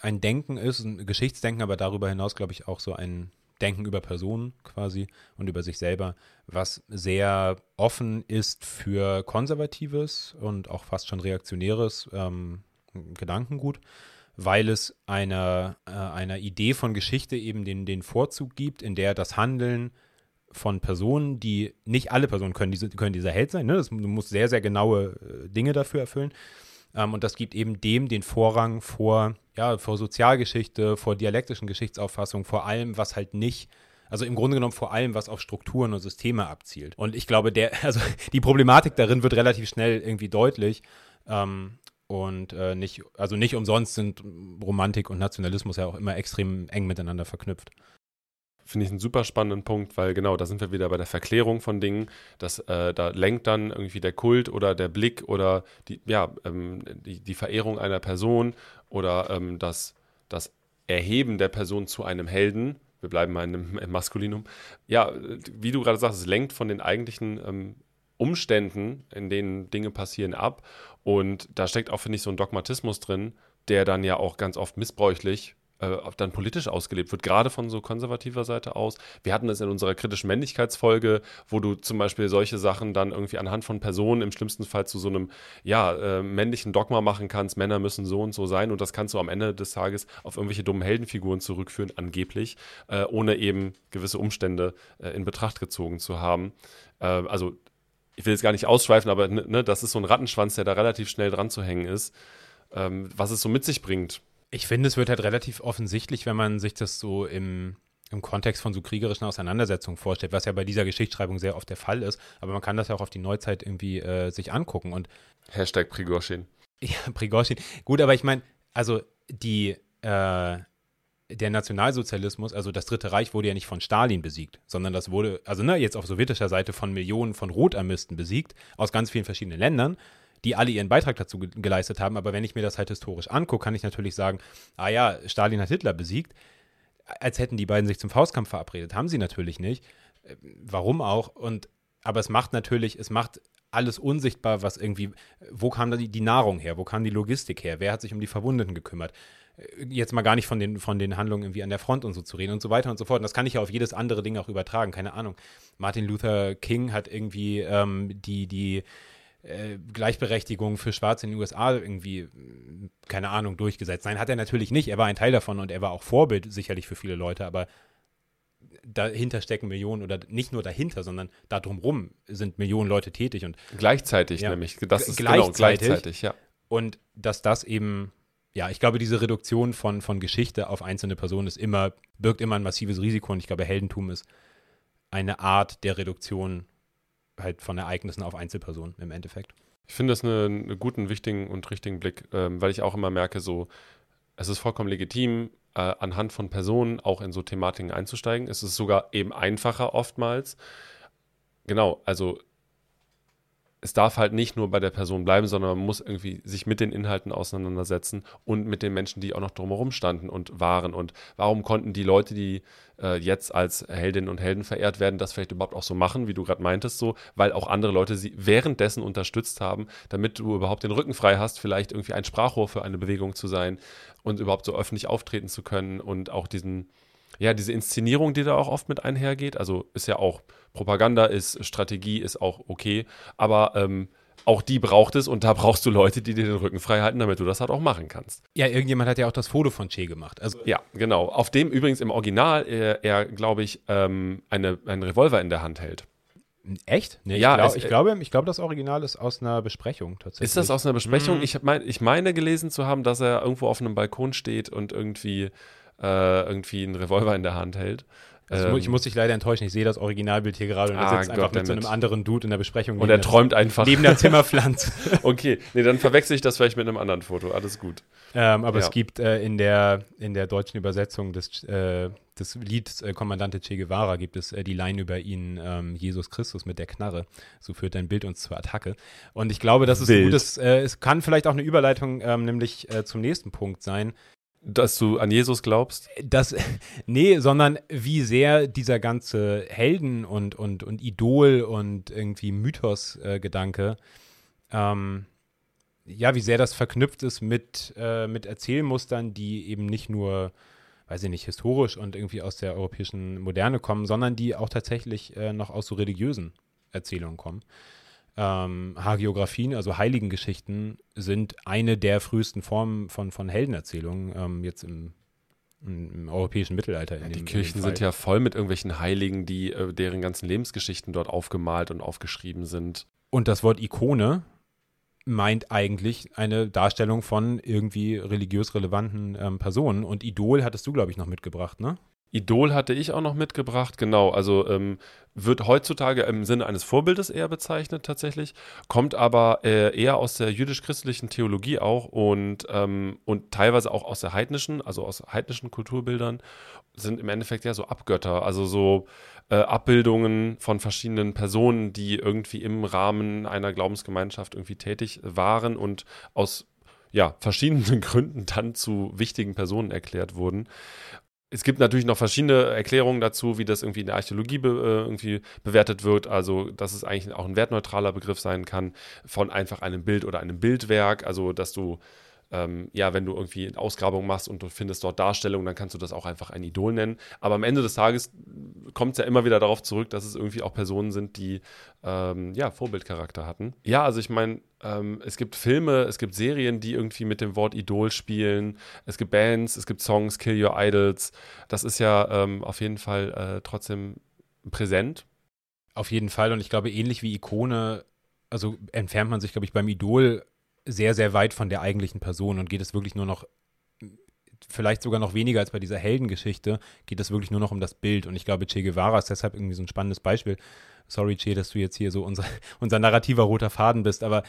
ein Denken ist, ein Geschichtsdenken, aber darüber hinaus, glaube ich, auch so ein Denken über Personen quasi und über sich selber, was sehr offen ist für konservatives und auch fast schon reaktionäres ähm, Gedankengut, weil es einer, äh, einer Idee von Geschichte eben den, den Vorzug gibt, in der das Handeln von Personen, die nicht alle Personen können, diese, können dieser Held sein, ne? das, du musst sehr, sehr genaue äh, Dinge dafür erfüllen. Ähm, und das gibt eben dem den Vorrang vor, ja, vor Sozialgeschichte, vor dialektischen Geschichtsauffassungen, vor allem, was halt nicht also im Grunde genommen vor allem, was auf Strukturen und Systeme abzielt. Und ich glaube, der, also die Problematik darin wird relativ schnell irgendwie deutlich. Ähm, und äh, nicht, also nicht umsonst sind Romantik und Nationalismus ja auch immer extrem eng miteinander verknüpft. Finde ich einen super spannenden Punkt, weil genau, da sind wir wieder bei der Verklärung von Dingen. Das, äh, da lenkt dann irgendwie der Kult oder der Blick oder die, ja, ähm, die, die, Verehrung einer Person oder ähm, das, das Erheben der Person zu einem Helden. Wir bleiben mal im, Maskulinum. Ja, wie du gerade sagst, es lenkt von den eigentlichen ähm, Umständen, in denen Dinge passieren, ab. Und da steckt auch, finde ich, so ein Dogmatismus drin, der dann ja auch ganz oft missbräuchlich äh, dann politisch ausgelebt wird, gerade von so konservativer Seite aus. Wir hatten es in unserer kritischen Männlichkeitsfolge, wo du zum Beispiel solche Sachen dann irgendwie anhand von Personen im schlimmsten Fall zu so einem ja, äh, männlichen Dogma machen kannst, Männer müssen so und so sein und das kannst du am Ende des Tages auf irgendwelche dummen Heldenfiguren zurückführen, angeblich, äh, ohne eben gewisse Umstände äh, in Betracht gezogen zu haben. Äh, also ich will jetzt gar nicht ausschweifen, aber ne, ne, das ist so ein Rattenschwanz, der da relativ schnell dran zu hängen ist, ähm, was es so mit sich bringt ich finde, es wird halt relativ offensichtlich, wenn man sich das so im, im Kontext von so kriegerischen Auseinandersetzungen vorstellt, was ja bei dieser Geschichtsschreibung sehr oft der Fall ist. Aber man kann das ja auch auf die Neuzeit irgendwie äh, sich angucken. Und Hashtag Prigoshin. Ja, Prigoshin. Gut, aber ich meine, also die, äh, der Nationalsozialismus, also das Dritte Reich, wurde ja nicht von Stalin besiegt, sondern das wurde, also ne, jetzt auf sowjetischer Seite von Millionen von Rotarmisten besiegt, aus ganz vielen verschiedenen Ländern die alle ihren Beitrag dazu ge geleistet haben. Aber wenn ich mir das halt historisch angucke, kann ich natürlich sagen, ah ja, Stalin hat Hitler besiegt, als hätten die beiden sich zum Faustkampf verabredet. Haben sie natürlich nicht. Äh, warum auch? Und aber es macht natürlich, es macht alles unsichtbar, was irgendwie, wo kam da die, die Nahrung her, wo kam die Logistik her, wer hat sich um die Verwundeten gekümmert. Äh, jetzt mal gar nicht von den, von den Handlungen irgendwie an der Front und so zu reden und so weiter und so fort. Und das kann ich ja auf jedes andere Ding auch übertragen, keine Ahnung. Martin Luther King hat irgendwie ähm, die, die äh, Gleichberechtigung für Schwarze in den USA irgendwie, keine Ahnung, durchgesetzt. Nein, hat er natürlich nicht. Er war ein Teil davon und er war auch Vorbild sicherlich für viele Leute, aber dahinter stecken Millionen oder nicht nur dahinter, sondern da drumrum sind Millionen Leute tätig und gleichzeitig ja, nämlich. Das ist genau, gleichzeitig, genau gleichzeitig, ja. Und dass das eben ja, ich glaube, diese Reduktion von, von Geschichte auf einzelne Personen ist immer, birgt immer ein massives Risiko und ich glaube, Heldentum ist eine Art der Reduktion halt von Ereignissen auf Einzelpersonen im Endeffekt. Ich finde das einen eine guten, wichtigen und richtigen Blick, ähm, weil ich auch immer merke, so, es ist vollkommen legitim, äh, anhand von Personen auch in so Thematiken einzusteigen. Es ist sogar eben einfacher oftmals. Genau, also es darf halt nicht nur bei der Person bleiben, sondern man muss irgendwie sich mit den Inhalten auseinandersetzen und mit den Menschen, die auch noch drumherum standen und waren. Und warum konnten die Leute, die äh, jetzt als Heldinnen und Helden verehrt werden, das vielleicht überhaupt auch so machen, wie du gerade meintest, so, weil auch andere Leute sie währenddessen unterstützt haben, damit du überhaupt den Rücken frei hast, vielleicht irgendwie ein Sprachrohr für eine Bewegung zu sein und überhaupt so öffentlich auftreten zu können und auch diesen ja, diese Inszenierung, die da auch oft mit einhergeht, also ist ja auch Propaganda, ist Strategie, ist auch okay, aber ähm, auch die braucht es und da brauchst du Leute, die dir den Rücken frei halten, damit du das halt auch machen kannst. Ja, irgendjemand hat ja auch das Foto von Che gemacht. Also ja, genau. Auf dem übrigens im Original er, er glaube ich, ähm, eine, einen Revolver in der Hand hält. Echt? Nee, ja, ich, glaub, es, ich, glaube, ich glaube, das Original ist aus einer Besprechung tatsächlich. Ist das aus einer Besprechung? Mhm. Ich, mein, ich meine gelesen zu haben, dass er irgendwo auf einem Balkon steht und irgendwie äh, irgendwie einen Revolver in der Hand hält. Also ich muss dich leider enttäuschen, ich sehe das Originalbild hier gerade und er ah, sitzt einfach mit so einem anderen Dude in der Besprechung. Und er träumt einfach. Neben der Zimmerpflanze. okay, nee, dann verwechsel ich das vielleicht mit einem anderen Foto. Alles gut. Ähm, aber ja. es gibt äh, in, der, in der deutschen Übersetzung des, äh, des Lieds äh, Kommandante Che Guevara gibt es äh, die Line über ihn, ähm, Jesus Christus mit der Knarre. So führt dein Bild uns zur Attacke. Und ich glaube, das ist Wild. ein gutes, äh, es kann vielleicht auch eine Überleitung ähm, nämlich äh, zum nächsten Punkt sein, Dass du an Jesus glaubst? Das, nee, sondern wie sehr dieser ganze Helden- und, und, und Idol- und irgendwie Mythos-Gedanke, ähm, ja, wie sehr das verknüpft ist mit, äh, mit Erzählmustern, die eben nicht nur, weiß ich nicht, historisch und irgendwie aus der europäischen Moderne kommen, sondern die auch tatsächlich äh, noch aus so religiösen Erzählungen kommen. Ähm, Hagiografien, also Heiligengeschichten, sind eine der frühesten Formen von, von Heldenerzählungen, ähm, jetzt im, im, europäischen Mittelalter. Ja, dem, die Kirchen sind ja voll mit irgendwelchen Heiligen, die äh, deren ganzen Lebensgeschichten dort aufgemalt und aufgeschrieben sind. Und das Wort Ikone meint eigentlich eine Darstellung von irgendwie religiös relevanten ähm, Personen. Und Idol hattest du, glaube ich, noch mitgebracht, ne? Idol hatte ich auch noch mitgebracht, genau. Also ähm, wird heutzutage im Sinne eines Vorbildes eher bezeichnet tatsächlich, kommt aber äh, eher aus der jüdisch-christlichen Theologie auch und, ähm, und teilweise auch aus der heidnischen, also aus heidnischen Kulturbildern, sind im Endeffekt ja so Abgötter, also so äh, Abbildungen von verschiedenen Personen, die irgendwie im Rahmen einer Glaubensgemeinschaft irgendwie tätig waren und aus ja, verschiedenen Gründen dann zu wichtigen Personen erklärt wurden es gibt natürlich noch verschiedene Erklärungen dazu, wie das irgendwie in der Archäologie be, äh, irgendwie bewertet wird. Also, dass es eigentlich auch ein wertneutraler Begriff sein kann von einfach einem Bild oder einem Bildwerk. Also, dass du ähm, ja, wenn du irgendwie eine Ausgrabung machst und du findest dort Darstellungen, dann kannst du das auch einfach ein Idol nennen. Aber am Ende des Tages kommt es ja immer wieder darauf zurück, dass es irgendwie auch Personen sind, die ähm, ja, Vorbildcharakter hatten. Ja, also ich meine, ähm, es gibt Filme, es gibt Serien, die irgendwie mit dem Wort Idol spielen. Es gibt Bands, es gibt Songs, Kill Your Idols. Das ist ja ähm, auf jeden Fall äh, trotzdem präsent. Auf jeden Fall. Und ich glaube, ähnlich wie Ikone, also entfernt man sich, glaube ich, beim Idol sehr, sehr weit von der eigentlichen Person und geht es wirklich nur noch, vielleicht sogar noch weniger als bei dieser Heldengeschichte, geht es wirklich nur noch um das Bild. Und ich glaube, Che Guevara ist deshalb irgendwie so ein spannendes Beispiel. Sorry, Che, dass du jetzt hier so unser, unser narrativer roter Faden bist, aber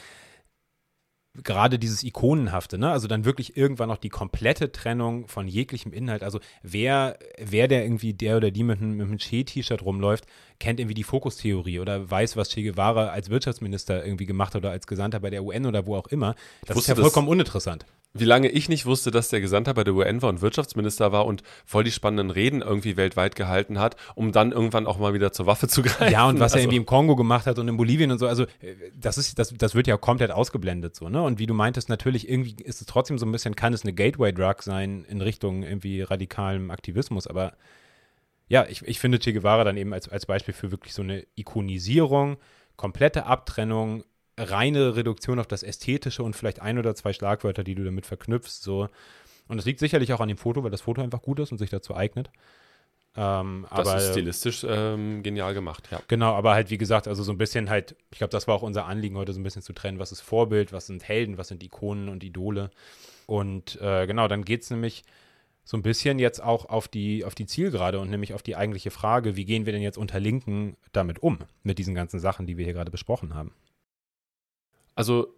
gerade dieses Ikonenhafte, ne? Also dann wirklich irgendwann noch die komplette Trennung von jeglichem Inhalt. Also wer, wer der irgendwie der oder die mit einem, mit einem Che-T-Shirt rumläuft, kennt irgendwie die Fokustheorie oder weiß, was Che Guevara als Wirtschaftsminister irgendwie gemacht hat oder als Gesandter bei der UN oder wo auch immer. Das ist ja vollkommen uninteressant wie lange ich nicht wusste, dass der Gesandter bei der UN war und Wirtschaftsminister war und voll die spannenden Reden irgendwie weltweit gehalten hat, um dann irgendwann auch mal wieder zur Waffe zu greifen. Ja, und was also. er irgendwie im Kongo gemacht hat und in Bolivien und so, also äh, das ist, das, das wird ja komplett ausgeblendet so, ne? Und wie du meintest, natürlich irgendwie ist es trotzdem so ein bisschen, kann es eine Gateway-Drug sein in Richtung irgendwie radikalem Aktivismus, aber ja, ich, ich finde Che Guevara dann eben als, als Beispiel für wirklich so eine Ikonisierung, komplette Abtrennung reine Reduktion auf das Ästhetische und vielleicht ein oder zwei Schlagwörter, die du damit verknüpfst. So. Und das liegt sicherlich auch an dem Foto, weil das Foto einfach gut ist und sich dazu eignet. Ähm, das aber, ist stilistisch ähm, genial gemacht, ja. Genau, aber halt, wie gesagt, also so ein bisschen halt, ich glaube, das war auch unser Anliegen heute, so ein bisschen zu trennen, was ist Vorbild, was sind Helden, was sind Ikonen und Idole. Und äh, genau, dann geht es nämlich so ein bisschen jetzt auch auf die, auf die Zielgerade und nämlich auf die eigentliche Frage, wie gehen wir denn jetzt unter Linken damit um, mit diesen ganzen Sachen, die wir hier gerade besprochen haben. Also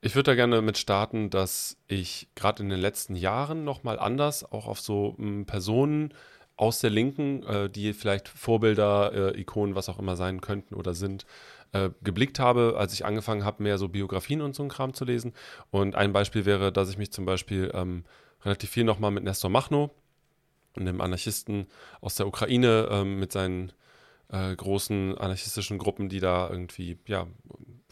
ich würde da gerne mit starten, dass ich gerade in den letzten Jahren nochmal anders auch auf so m, hm, Personen aus der Linken, äh, die vielleicht Vorbilder, äh, Ikonen, was auch immer sein könnten oder sind, äh, geblickt habe, als ich angefangen habe, mehr so Biografien und so ein Kram zu lesen. Und ein Beispiel wäre, dass ich mich zum Beispiel ähm, relativ viel nochmal mit Nestor Machno, einem Anarchisten aus der Ukraine, ähm, mit seinen äh, großen anarchistischen Gruppen, die da irgendwie, ja,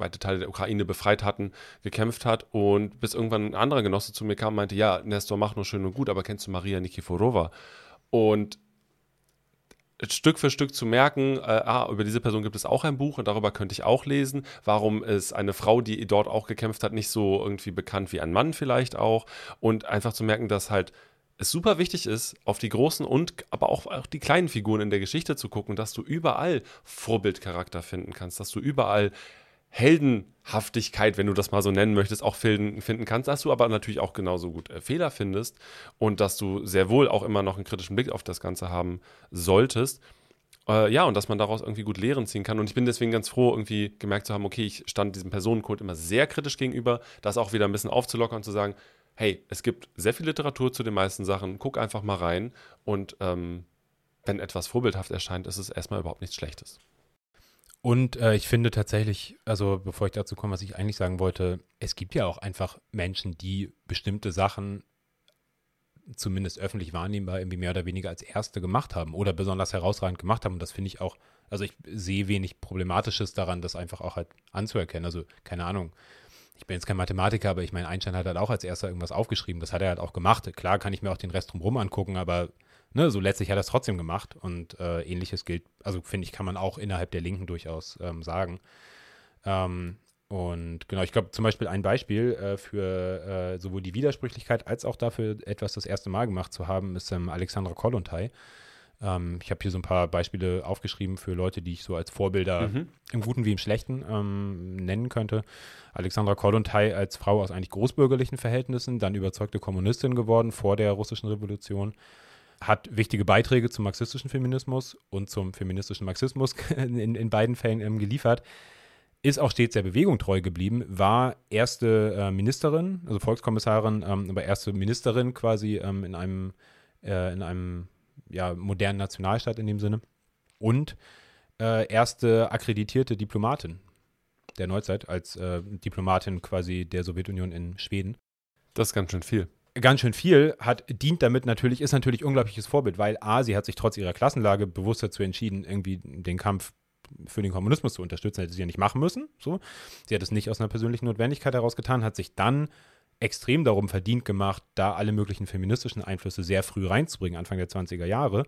weite Teile der Ukraine befreit hatten, gekämpft hat. Und bis irgendwann ein anderer Genosse zu mir kam meinte, ja, Nestor, mach nur schön und gut, aber kennst du Maria Nikiforova? Und Stück für Stück zu merken, äh, ah, über diese Person gibt es auch ein Buch und darüber könnte ich auch lesen. Warum ist eine Frau, die dort auch gekämpft hat, nicht so irgendwie bekannt wie ein Mann vielleicht auch? Und einfach zu merken, dass halt es super wichtig ist, auf die großen und aber auch, auch die kleinen Figuren in der Geschichte zu gucken, dass du überall Vorbildcharakter finden kannst, dass du überall Heldenhaftigkeit, wenn du das mal so nennen möchtest, auch finden, kannst, dass du aber natürlich auch genauso gut äh, Fehler findest und dass du sehr wohl auch immer noch einen kritischen Blick auf das Ganze haben solltest. Äh, ja, und dass man daraus irgendwie gut Lehren ziehen kann. Und ich bin deswegen ganz froh, irgendwie gemerkt zu haben, okay, ich stand diesem Personencode immer sehr kritisch gegenüber, das auch wieder ein bisschen aufzulockern und zu sagen, hey, es gibt sehr viel Literatur zu den meisten Sachen, guck einfach mal rein und ähm, wenn etwas vorbildhaft erscheint, ist es erstmal überhaupt nichts Schlechtes. Und äh, ich finde tatsächlich, also bevor ich dazu komme, was ich eigentlich sagen wollte, es gibt ja auch einfach Menschen, die bestimmte Sachen zumindest öffentlich wahrnehmbar irgendwie mehr oder weniger als Erste gemacht haben oder besonders herausragend gemacht haben. Und das finde ich auch, also ich sehe wenig Problematisches daran, das einfach auch halt anzuerkennen. Also keine Ahnung. Ich bin jetzt kein Mathematiker, aber ich meine, Einstein hat halt auch als erster irgendwas aufgeschrieben. Das hat er halt auch gemacht. Klar kann ich mir auch den Rest drumherum angucken, aber ne, so letztlich hat er es trotzdem gemacht. Und äh, ähnliches gilt, also finde ich, kann man auch innerhalb der Linken durchaus ähm, sagen. Ähm, und genau, ich glaube zum Beispiel ein Beispiel äh, für äh, sowohl die Widersprüchlichkeit als auch dafür, etwas das erste Mal gemacht zu haben, ist ähm, Alexandra Kollontai. Ähm, ich habe hier so ein paar Beispiele aufgeschrieben für Leute, die ich so als Vorbilder mhm. im Guten wie im Schlechten ähm, nennen könnte. Alexandra Kollontai als Frau aus eigentlich großbürgerlichen Verhältnissen, dann überzeugte Kommunistin geworden vor der russischen Revolution hat wichtige Beiträge zum marxistischen Feminismus und zum feministischen Marxismus in, in beiden Fällen ähm, geliefert ist auch stets der Bewegung treu geblieben, war erste äh, Ministerin, also Volkskommissarin, ähm, aber erste Ministerin quasi ähm, in einem, äh, in einem ja, modernen Nationalstaat in dem Sinne und äh, erste akkreditierte Diplomatin der Neuzeit als äh, Diplomatin quasi der Sowjetunion in Schweden. Das ist ganz schön viel. Ganz schön viel, hat, dient damit natürlich, ist natürlich unglaubliches Vorbild, weil A, sie hat sich trotz ihrer Klassenlage bewusst dazu entschieden, irgendwie den Kampf für den Kommunismus zu unterstützen, hätte sie ja nicht machen müssen. So. Sie hat es nicht aus einer persönlichen Notwendigkeit heraus getan, hat sich dann extrem darum verdient gemacht, da alle möglichen feministischen Einflüsse sehr früh reinzubringen, Anfang der 20er Jahre.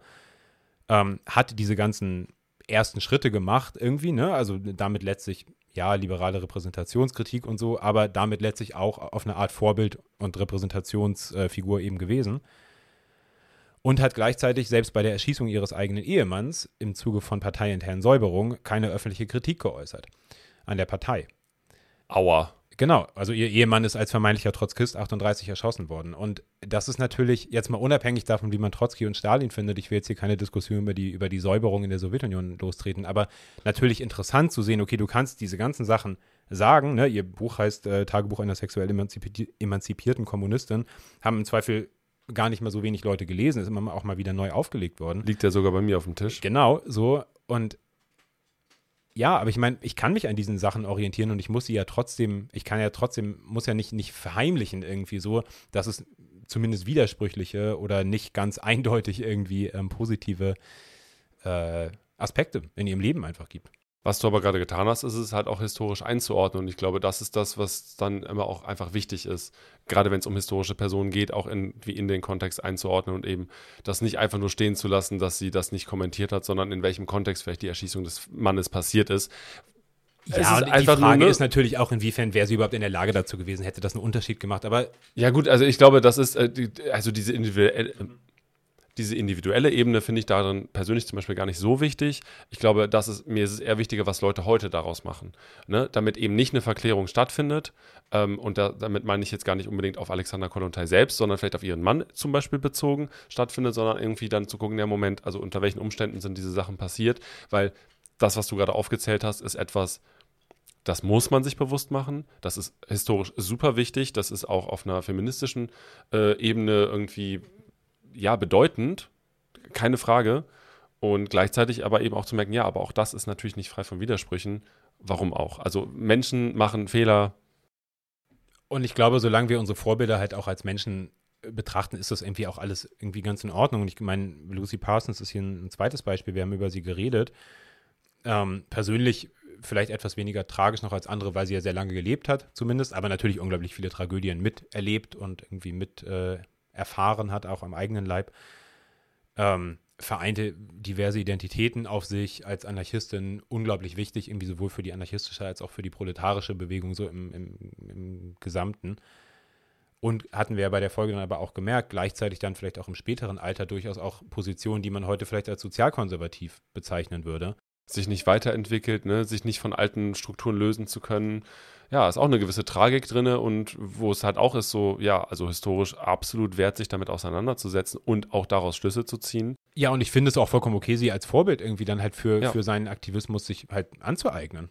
Ähm, hat diese ganzen ersten Schritte gemacht irgendwie, ne? Also damit letztlich, ja, liberale Repräsentationskritik und so, aber damit letztlich auch auf eine Art Vorbild und Repräsentationsfigur eben gewesen und hat gleichzeitig selbst bei der Erschießung ihres eigenen Ehemanns im Zuge von parteiinternen Säuberung keine öffentliche Kritik geäußert an der Partei. Aua. Genau, also ihr Ehemann ist als vermeintlicher Trotzkist 38 erschossen worden. Und das ist natürlich jetzt mal unabhängig davon, wie man Trotzki und Stalin findet. Ich will jetzt hier keine Diskussion über die, über die Säuberung in der Sowjetunion lostreten, aber natürlich interessant zu sehen, okay, du kannst diese ganzen Sachen sagen, ne? ihr Buch heißt äh, Tagebuch einer sexuell emanzipierten Kommunistin, haben im Zweifel gar nicht mal so wenig Leute gelesen, ist immer auch mal wieder neu aufgelegt worden. Liegt ja sogar bei mir auf dem Tisch. Genau, so. Und ja, aber ich meine, ich kann mich an diesen Sachen orientieren und ich muss sie ja trotzdem, ich kann ja trotzdem, muss ja nicht, nicht verheimlichen irgendwie so, dass es zumindest widersprüchliche oder nicht ganz eindeutig irgendwie ähm, positive äh, Aspekte in ihrem Leben einfach gibt. Was du aber gerade getan hast, ist es halt auch historisch einzuordnen. Und ich glaube, das ist das, was dann immer auch einfach wichtig ist. Gerade wenn es um historische Personen geht, auch in, wie in den Kontext einzuordnen und eben das nicht einfach nur stehen zu lassen, dass sie das nicht kommentiert hat, sondern in welchem Kontext vielleicht die Erschießung des Mannes passiert ist. Ja, und die Frage nur, ne? ist natürlich auch, inwiefern wäre sie überhaupt in der Lage dazu gewesen, hätte das einen Unterschied gemacht. Aber ja gut, also ich glaube, das ist äh, also diese individuelle, diese individuelle Ebene finde ich darin persönlich zum Beispiel gar nicht so wichtig. Ich glaube, das ist, mir ist es eher wichtiger, was Leute heute daraus machen. Ne? Damit eben nicht eine Verklärung stattfindet. Ähm, und da, damit meine ich jetzt gar nicht unbedingt auf Alexander Kollontai selbst, sondern vielleicht auf ihren Mann zum Beispiel bezogen stattfindet, sondern irgendwie dann zu gucken, der Moment, also unter welchen Umständen sind diese Sachen passiert. Weil das, was du gerade aufgezählt hast, ist etwas, das muss man sich bewusst machen. Das ist historisch super wichtig. Das ist auch auf einer feministischen äh, Ebene irgendwie ja, bedeutend, keine Frage. Und gleichzeitig aber eben auch zu merken, ja, aber auch das ist natürlich nicht frei von Widersprüchen. Warum auch? Also Menschen machen Fehler. Und ich glaube, solange wir unsere Vorbilder halt auch als Menschen betrachten, ist das irgendwie auch alles irgendwie ganz in Ordnung. Und ich meine, Lucy Parsons ist hier ein, zweites Beispiel. Wir haben über sie geredet. Ähm, persönlich vielleicht etwas weniger tragisch noch als andere, weil sie ja sehr lange gelebt hat, zumindest, aber natürlich unglaublich viele Tragödien miterlebt und irgendwie mit äh, erfahren hat, auch am eigenen Leib, ähm, vereinte diverse Identitäten auf sich als Anarchistin unglaublich wichtig, irgendwie sowohl für die anarchistische als auch für die proletarische Bewegung so im, im, im Gesamten. Und hatten wir ja bei der Folge dann aber auch gemerkt, gleichzeitig dann vielleicht auch im späteren Alter durchaus auch Positionen, die man heute vielleicht als sozialkonservativ bezeichnen würde. Sich nicht weiterentwickelt, ne? sich nicht von alten Strukturen lösen zu können, ja, ist auch eine gewisse Tragik drin und wo es halt auch ist, so, ja, also historisch absolut wert, sich damit auseinanderzusetzen und auch daraus Schlüsse zu ziehen. Ja, und ich finde es auch vollkommen okay, sie als Vorbild irgendwie dann halt für, ja. für seinen Aktivismus sich halt anzueignen.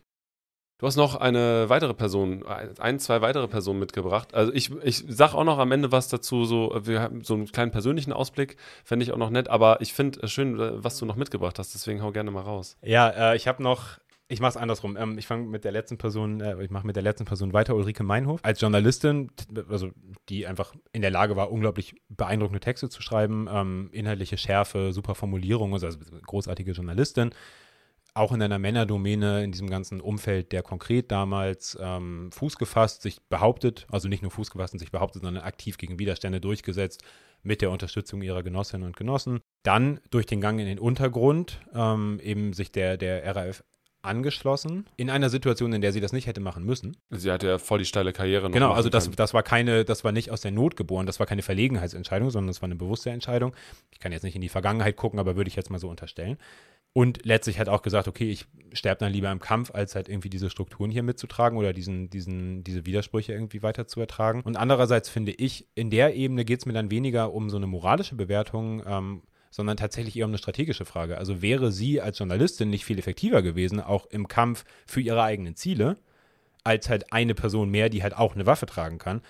Du hast noch eine weitere Person, ein, zwei weitere Personen mitgebracht. Also ich, ich sag auch noch am Ende was dazu, so, wir haben so einen kleinen persönlichen Ausblick, fände ich auch noch nett, aber ich finde es schön, was du noch mitgebracht hast, deswegen hau gerne mal raus. Ja, äh, ich habe noch Ich mache es andersrum. Ähm, ich fange mit der letzten Person, äh, ich mache mit der letzten Person weiter, Ulrike Meinhof. Als Journalistin, also die einfach in der Lage war, unglaublich beeindruckende Texte zu schreiben, ähm, inhaltliche Schärfe, super Formulierungen, also großartige Journalistin. Auch in einer Männerdomäne, in diesem ganzen Umfeld, der konkret damals ähm, Fuß gefasst, sich behauptet, also nicht nur Fuß gefasst und sich behauptet, sondern aktiv gegen Widerstände durchgesetzt, mit der Unterstützung ihrer Genossinnen und Genossen. Dann durch den Gang in den Untergrund ähm, eben sich der, der RAF angeschlossen in einer Situation, in der sie das nicht hätte machen müssen. Sie hatte ja voll die steile Karriere noch Genau, also das, das war keine, das war nicht aus der Not geboren, das war keine Verlegenheitsentscheidung, sondern das war eine bewusste Entscheidung. Ich kann jetzt nicht in die Vergangenheit gucken, aber würde ich jetzt mal so unterstellen. Und letztlich hat auch gesagt, okay, ich sterbe dann lieber im Kampf, als halt irgendwie diese Strukturen hier mitzutragen oder diesen, diesen, diese Widersprüche irgendwie weiter zu ertragen. Und andererseits finde ich, in der Ebene geht es mir dann weniger um so eine moralische Bewertung, ähm, sondern tatsächlich eher um eine strategische Frage. Also wäre sie als Journalistin nicht viel effektiver gewesen, auch im Kampf für ihre eigenen Ziele, als halt eine Person mehr, die halt auch eine Waffe tragen kann.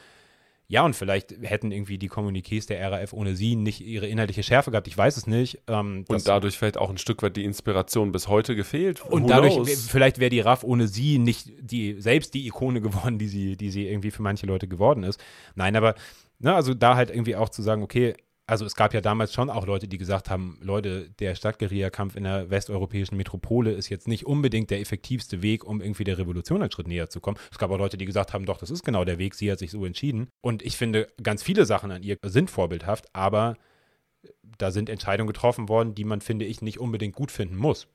Ja, und vielleicht hätten irgendwie die Kommuniqués der RAF ohne sie nicht ihre inhaltliche Schärfe gehabt. Ich weiß es nicht. Ähm, und dadurch vielleicht auch ein Stück weit die Inspiration bis heute gefehlt. Und Who dadurch, knows? vielleicht wäre die RAF ohne sie nicht die, selbst die Ikone geworden, die sie, die sie irgendwie für manche Leute geworden ist. Nein, aber, ne, also da halt irgendwie auch zu sagen, okay, also es gab ja damals schon auch Leute, die gesagt haben, Leute, der Stadtguerilla-Kampf in der westeuropäischen Metropole ist jetzt nicht unbedingt der effektivste Weg, um irgendwie der Revolution einen Schritt näher zu kommen. Es gab auch Leute, die gesagt haben, doch, das ist genau der Weg, sie hat sich so entschieden. Und ich finde, ganz viele Sachen an ihr sind vorbildhaft, aber da sind Entscheidungen getroffen worden, die man, finde ich, nicht unbedingt gut finden muss.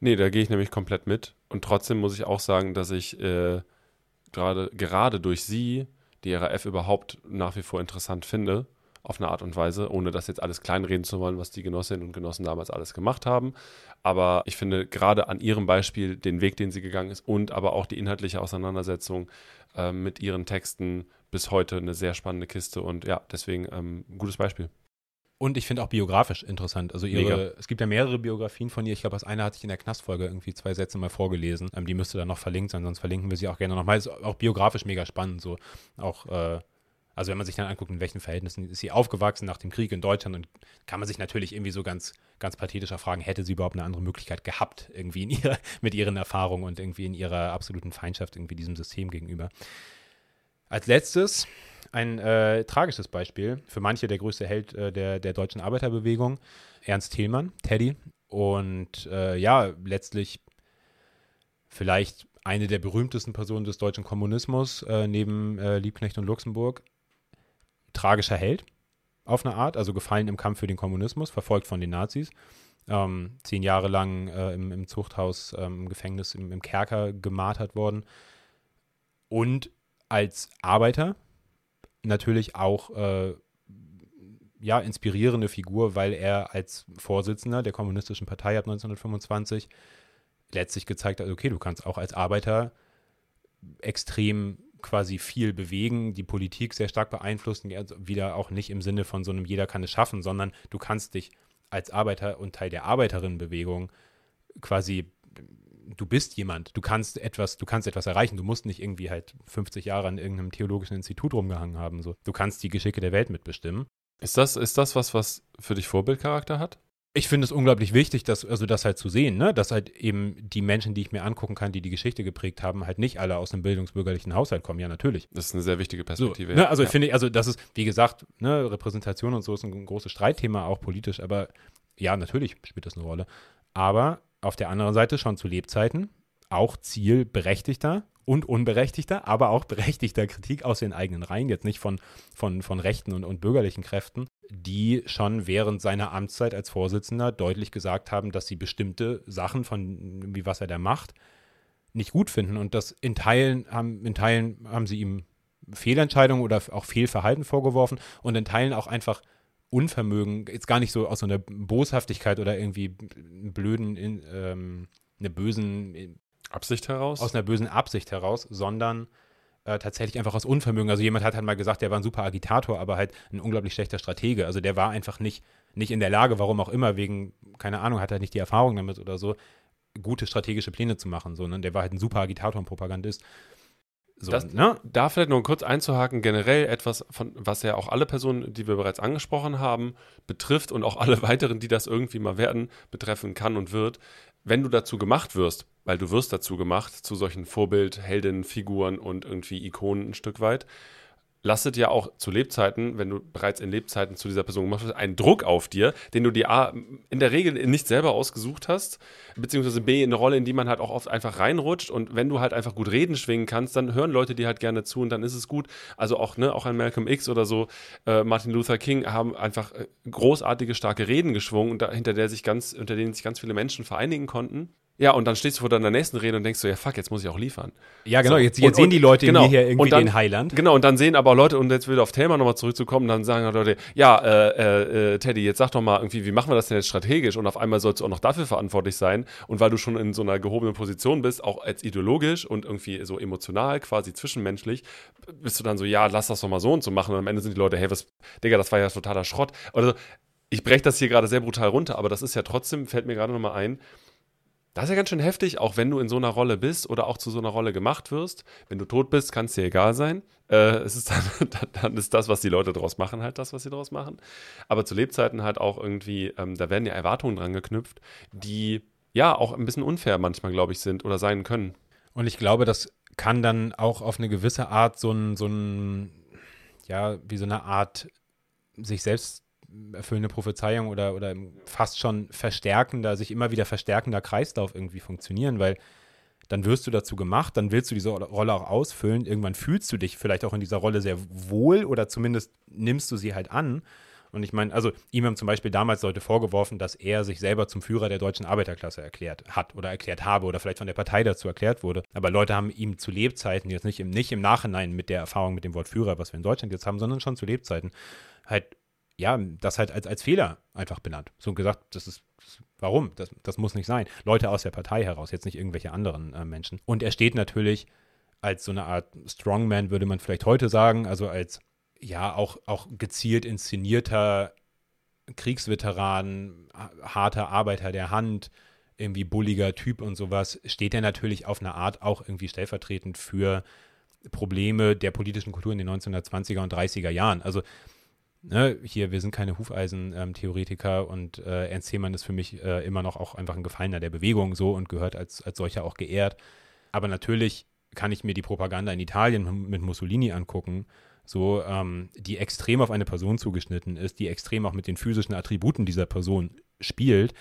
Nee, da gehe ich nämlich komplett mit. Und trotzdem muss ich auch sagen, dass ich äh, gerade, gerade durch sie die RAF überhaupt nach wie vor interessant finde auf eine Art und Weise, ohne das jetzt alles kleinreden zu wollen, was die Genossinnen und Genossen damals alles gemacht haben. Aber ich finde gerade an ihrem Beispiel den Weg, den sie gegangen ist und aber auch die inhaltliche Auseinandersetzung äh, mit ihren Texten bis heute eine sehr spannende Kiste und ja, deswegen ähm, ein gutes Beispiel. Und ich finde auch biografisch interessant. Also ihre, es gibt ja mehrere Biografien von ihr. Ich glaube, das eine hatte ich in der Knastfolge irgendwie zwei Sätze mal vorgelesen. Ähm, die müsste dann noch verlinkt sein, sonst verlinken wir sie auch gerne nochmal. Ist auch biografisch mega spannend. So auch äh, also wenn man sich dann anguckt, in welchen Verhältnissen ist sie aufgewachsen nach dem Krieg in Deutschland, dann kann man sich natürlich irgendwie so ganz, ganz pathetischer fragen, hätte sie überhaupt eine andere Möglichkeit gehabt, irgendwie in ihrer, mit ihren Erfahrungen und irgendwie in ihrer absoluten Feindschaft irgendwie diesem System gegenüber. Als letztes ein äh, tragisches Beispiel, für manche der größte Held äh, der, der deutschen Arbeiterbewegung, Ernst Thälmann, Teddy. Und äh, ja, letztlich vielleicht eine der berühmtesten Personen des deutschen Kommunismus, äh, neben äh, Liebknecht und Luxemburg tragischer Held auf eine Art, also gefallen im Kampf für den Kommunismus, verfolgt von den Nazis. Ähm, zehn Jahre lang äh, im, im, Zuchthaus, ähm, im Gefängnis, im, im, Kerker gemartert worden. Und als Arbeiter natürlich auch äh, ja, inspirierende Figur, weil er als Vorsitzender der Kommunistischen Partei ab 1925 letztlich gezeigt hat, okay, du kannst auch als Arbeiter extrem quasi viel bewegen, die Politik sehr stark beeinflussen, wieder auch nicht im Sinne von so einem jeder kann es schaffen, sondern du kannst dich als Arbeiter und Teil der Arbeiterinnenbewegung quasi du bist jemand, du kannst etwas, du kannst etwas erreichen, du musst nicht irgendwie halt 50 Jahre an irgendeinem theologischen Institut rumgehangen haben, so. Du kannst die Geschicke der Welt mitbestimmen. Ist das, ist das was, was für dich Vorbildcharakter hat? Ich finde es unglaublich wichtig, dass, also das halt zu sehen, ne? dass halt eben die Menschen, die ich mir angucken kann, die die Geschichte geprägt haben, halt nicht alle aus einem bildungsbürgerlichen Haushalt kommen. Ja, natürlich. Das ist eine sehr wichtige Perspektive. So, ne? Also ja. finde ich, also das ist, wie gesagt, ne, Repräsentation und so ist ein großes Streitthema, auch politisch, aber ja, natürlich spielt das eine Rolle. Aber auf der anderen Seite schon zu Lebzeiten auch Ziel berechtigter und unberechtigter, aber auch berechtigter Kritik aus den eigenen Reihen, jetzt nicht von, von, von rechten und, und bürgerlichen Kräften, die schon während seiner Amtszeit als Vorsitzender deutlich gesagt haben, dass sie bestimmte Sachen von, wie was er da macht, nicht gut finden. Und das in Teilen haben, in Teilen haben sie ihm Fehlentscheidungen oder auch Fehlverhalten vorgeworfen und in Teilen auch einfach Unvermögen, jetzt gar nicht so aus so einer Boshaftigkeit oder irgendwie blöden, in, ähm, eine bösen Absicht heraus? Aus einer bösen Absicht heraus, sondern äh, tatsächlich einfach aus Unvermögen. Also jemand hat halt mal gesagt, der war ein super Agitator, aber halt ein unglaublich schlechter Stratege. Also der war einfach nicht, nicht in der Lage, warum auch immer, wegen, keine Ahnung, hat er nicht die Erfahrung damit oder so, gute strategische Pläne zu machen, sondern der war halt ein super Agitator und Propagandist. So, das, ne? Da vielleicht nur kurz einzuhaken, generell etwas, von, was ja auch alle Personen, die wir bereits angesprochen haben, betrifft und auch alle weiteren, die das irgendwie mal werden, betreffen kann und wird. Wenn du dazu gemacht wirst, weil du wirst dazu gemacht, zu solchen Vorbild, Heldinnenfiguren und irgendwie Ikonen ein Stück weit lastet ja auch zu Lebzeiten, wenn du bereits in Lebzeiten zu dieser Person gemacht hast, einen Druck auf dir, den du dir A, in der Regel nicht selber ausgesucht hast, beziehungsweise B, eine Rolle, in die man halt auch oft einfach reinrutscht und wenn du halt einfach gut reden schwingen kannst, dann hören Leute dir halt gerne zu und dann ist es gut. Also auch, ne, auch an Malcolm X oder so, äh, Martin Luther King haben einfach äh, großartige, starke Reden geschwungen, und da, hinter der sich ganz, unter denen sich ganz viele Menschen vereinigen konnten. Ja, und dann stehst du vor deiner nächsten Rede und denkst so, ja fuck, jetzt muss ich auch liefern. Ja, genau, So. jetzt, jetzt Und- sehen die Leute genau. hier irgendwie dann- den Heiland. Genau, und dann sehen aber Leute, und jetzt wieder auf Thelma nochmal zurückzukommen, dann sagen halt Leute, ja, äh, äh, äh, Teddy, jetzt sag doch mal irgendwie, wie machen wir das denn jetzt strategisch? Und auf einmal sollst du auch noch dafür verantwortlich sein. Und weil du schon in so einer gehobenen Position bist, auch als ideologisch und irgendwie so emotional, quasi zwischenmenschlich, bist du dann so, ja, lass das doch mal so und so machen. Und am Ende sind die Leute, hey, was, Digga, das war ja totaler Schrott. Oder so. Ich breche das hier gerade sehr brutal runter, aber das ist ja trotzdem, fällt mir gerade nochmal ein, das ist ja ganz schön heftig, auch wenn du in so einer Rolle bist oder auch zu so einer Rolle gemacht wirst. Wenn du tot bist, kann es dir egal sein. Äh, es ist dann, dann, ist das, was die Leute daraus machen, halt das, was sie daraus machen. Aber zu Lebzeiten halt auch irgendwie, ähm, da werden ja Erwartungen dran geknüpft, die ja auch ein bisschen unfair manchmal, glaube ich, sind oder sein können. Und ich glaube, das kann dann auch auf eine gewisse Art so ein, so ein, ja, wie so eine Art sich selbst erfüllende Prophezeiung oder, oder fast schon verstärkender, sich immer wieder verstärkender Kreislauf irgendwie funktionieren, weil dann wirst du dazu gemacht, dann willst du diese Rolle auch ausfüllen, irgendwann fühlst du dich vielleicht auch in dieser Rolle sehr wohl oder zumindest nimmst du sie halt an. Und ich meine, also ihm haben zum Beispiel damals Leute vorgeworfen, dass er sich selber zum Führer der deutschen Arbeiterklasse erklärt hat oder erklärt habe oder vielleicht von der Partei dazu erklärt wurde. Aber Leute haben ihm zu Lebzeiten, jetzt nicht im, nicht im Nachhinein mit der Erfahrung mit dem Wort Führer, was wir in Deutschland jetzt haben, sondern schon zu Lebzeiten, halt, ja, das halt als, als Fehler einfach benannt. So gesagt, das ist, warum? Das, das muss nicht sein. Leute aus der Partei heraus, jetzt nicht irgendwelche anderen äh, Menschen. Und er steht natürlich als so eine Art Strongman, würde man vielleicht heute sagen, also als ja, auch, auch gezielt inszenierter Kriegsveteran, harter Arbeiter der Hand, irgendwie bulliger Typ und sowas, steht er natürlich auf eine Art auch irgendwie stellvertretend für Probleme der politischen Kultur in den 1920er und 30er Jahren. Also ne, hier, wir sind keine Hufeisen-Theoretiker und äh, Ernst Thälmann ist für mich äh, immer noch auch einfach ein Gefallener der Bewegung so und gehört als, als solcher auch geehrt. Aber natürlich kann ich mir die Propaganda in Italien mit Mussolini angucken, so, ähm, die extrem auf eine Person zugeschnitten ist, die extrem auch mit den physischen Attributen dieser Person spielt.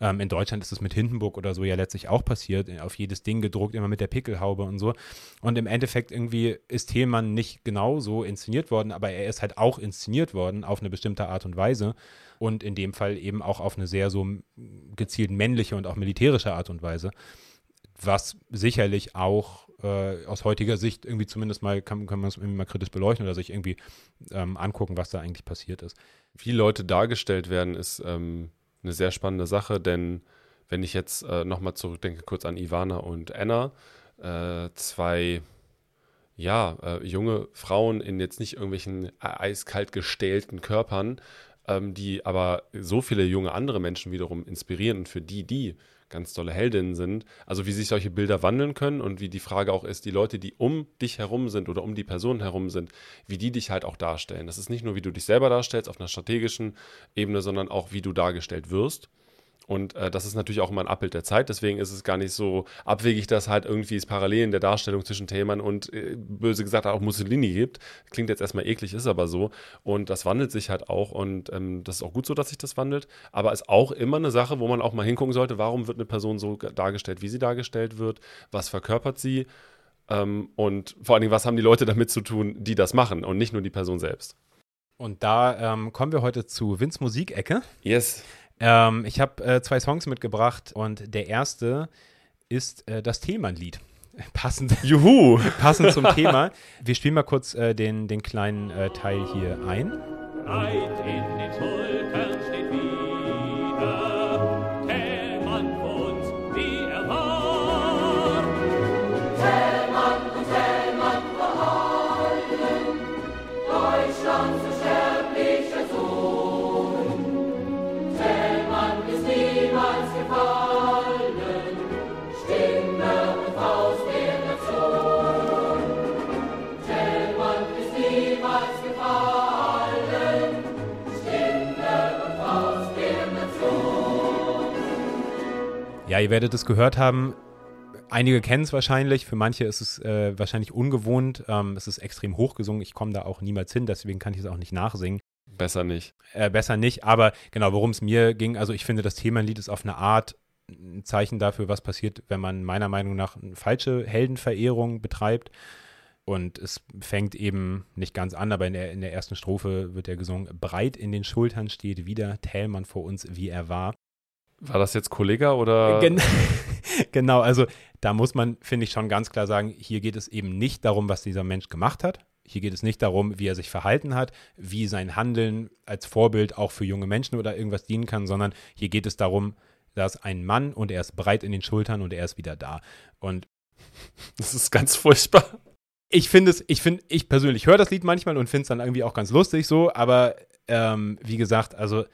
Ähm, in Deutschland ist es mit Hindenburg oder so ja letztlich auch passiert, auf jedes Ding gedruckt, immer mit der Pickelhaube und so. Und im Endeffekt irgendwie ist Thälmann nicht genau so inszeniert worden, aber er ist halt auch inszeniert worden auf eine bestimmte Art und Weise und in dem Fall eben auch auf eine sehr so gezielt männliche und auch militärische Art und Weise, was sicherlich auch äh, aus heutiger Sicht irgendwie zumindest mal, kann, kann man es irgendwie mal kritisch beleuchten oder sich irgendwie ähm, angucken, was da eigentlich passiert ist. Wie Leute dargestellt werden, ist ähm, eine sehr spannende Sache, denn wenn ich jetzt äh, nochmal zurückdenke, kurz an Ivana und Anna, äh, zwei ja, äh, junge Frauen in jetzt nicht irgendwelchen eiskalt gestählten Körpern, ähm, die aber so viele junge andere Menschen wiederum inspirieren und für die, die ganz tolle Heldinnen sind. Also wie sich solche Bilder wandeln können und wie die Frage auch ist, die Leute, die um dich herum sind oder um die Person herum sind, wie die dich halt auch darstellen. Das ist nicht nur, wie du dich selber darstellst auf einer strategischen Ebene, sondern auch, wie du dargestellt wirst. Und äh, das ist natürlich auch immer ein Abbild der Zeit, deswegen ist es gar nicht so abwegig, dass halt irgendwie es Parallelen der Darstellung zwischen Thälmann und äh, böse gesagt auch Mussolini gibt. Klingt jetzt erstmal eklig, ist aber so. Und das wandelt sich halt auch und ähm, das ist auch gut so, dass sich das wandelt. Aber ist auch immer eine Sache, wo man auch mal hingucken sollte, warum wird eine Person so dargestellt, wie sie dargestellt wird, was verkörpert sie ähm, und vor allen Dingen, was haben die Leute damit zu tun, die das machen und nicht nur die Person selbst. Und da ähm, kommen wir heute zu Vince Musikecke. Yes. Ähm, ich habe äh, zwei Songs mitgebracht und der erste ist äh, das Thälmann-Lied. Passend, Juhu! passend zum Thema. Wir spielen mal kurz äh, den, den kleinen äh, Teil hier ein. Eid in Ja, ihr werdet es gehört haben. Einige kennen es wahrscheinlich, für manche ist es äh, wahrscheinlich ungewohnt. Ähm, es ist extrem hochgesungen. Ich komme da auch niemals hin, deswegen kann ich es auch nicht nachsingen. Besser nicht. Äh, besser nicht, aber genau, worum es mir ging, also ich finde, das Themenlied ist auf eine Art ein Zeichen dafür, was passiert, wenn man meiner Meinung nach eine falsche Heldenverehrung betreibt. Und es fängt eben nicht ganz an, aber in der, in der ersten Strophe wird ja gesungen, breit in den Schultern steht wieder Thälmann vor uns, wie er war. War das jetzt Kollega oder? Gen genau, also da muss man, finde ich, schon ganz klar sagen, hier geht es eben nicht darum, was dieser Mensch gemacht hat. Hier geht es nicht darum, wie er sich verhalten hat, wie sein Handeln als Vorbild auch für junge Menschen oder irgendwas dienen kann, sondern hier geht es darum, dass ein Mann und er ist breit in den Schultern und er ist wieder da. Und das ist ganz furchtbar. Ich finde es, ich finde, ich persönlich höre das Lied manchmal und finde es dann irgendwie auch ganz lustig so, aber ähm, wie gesagt, also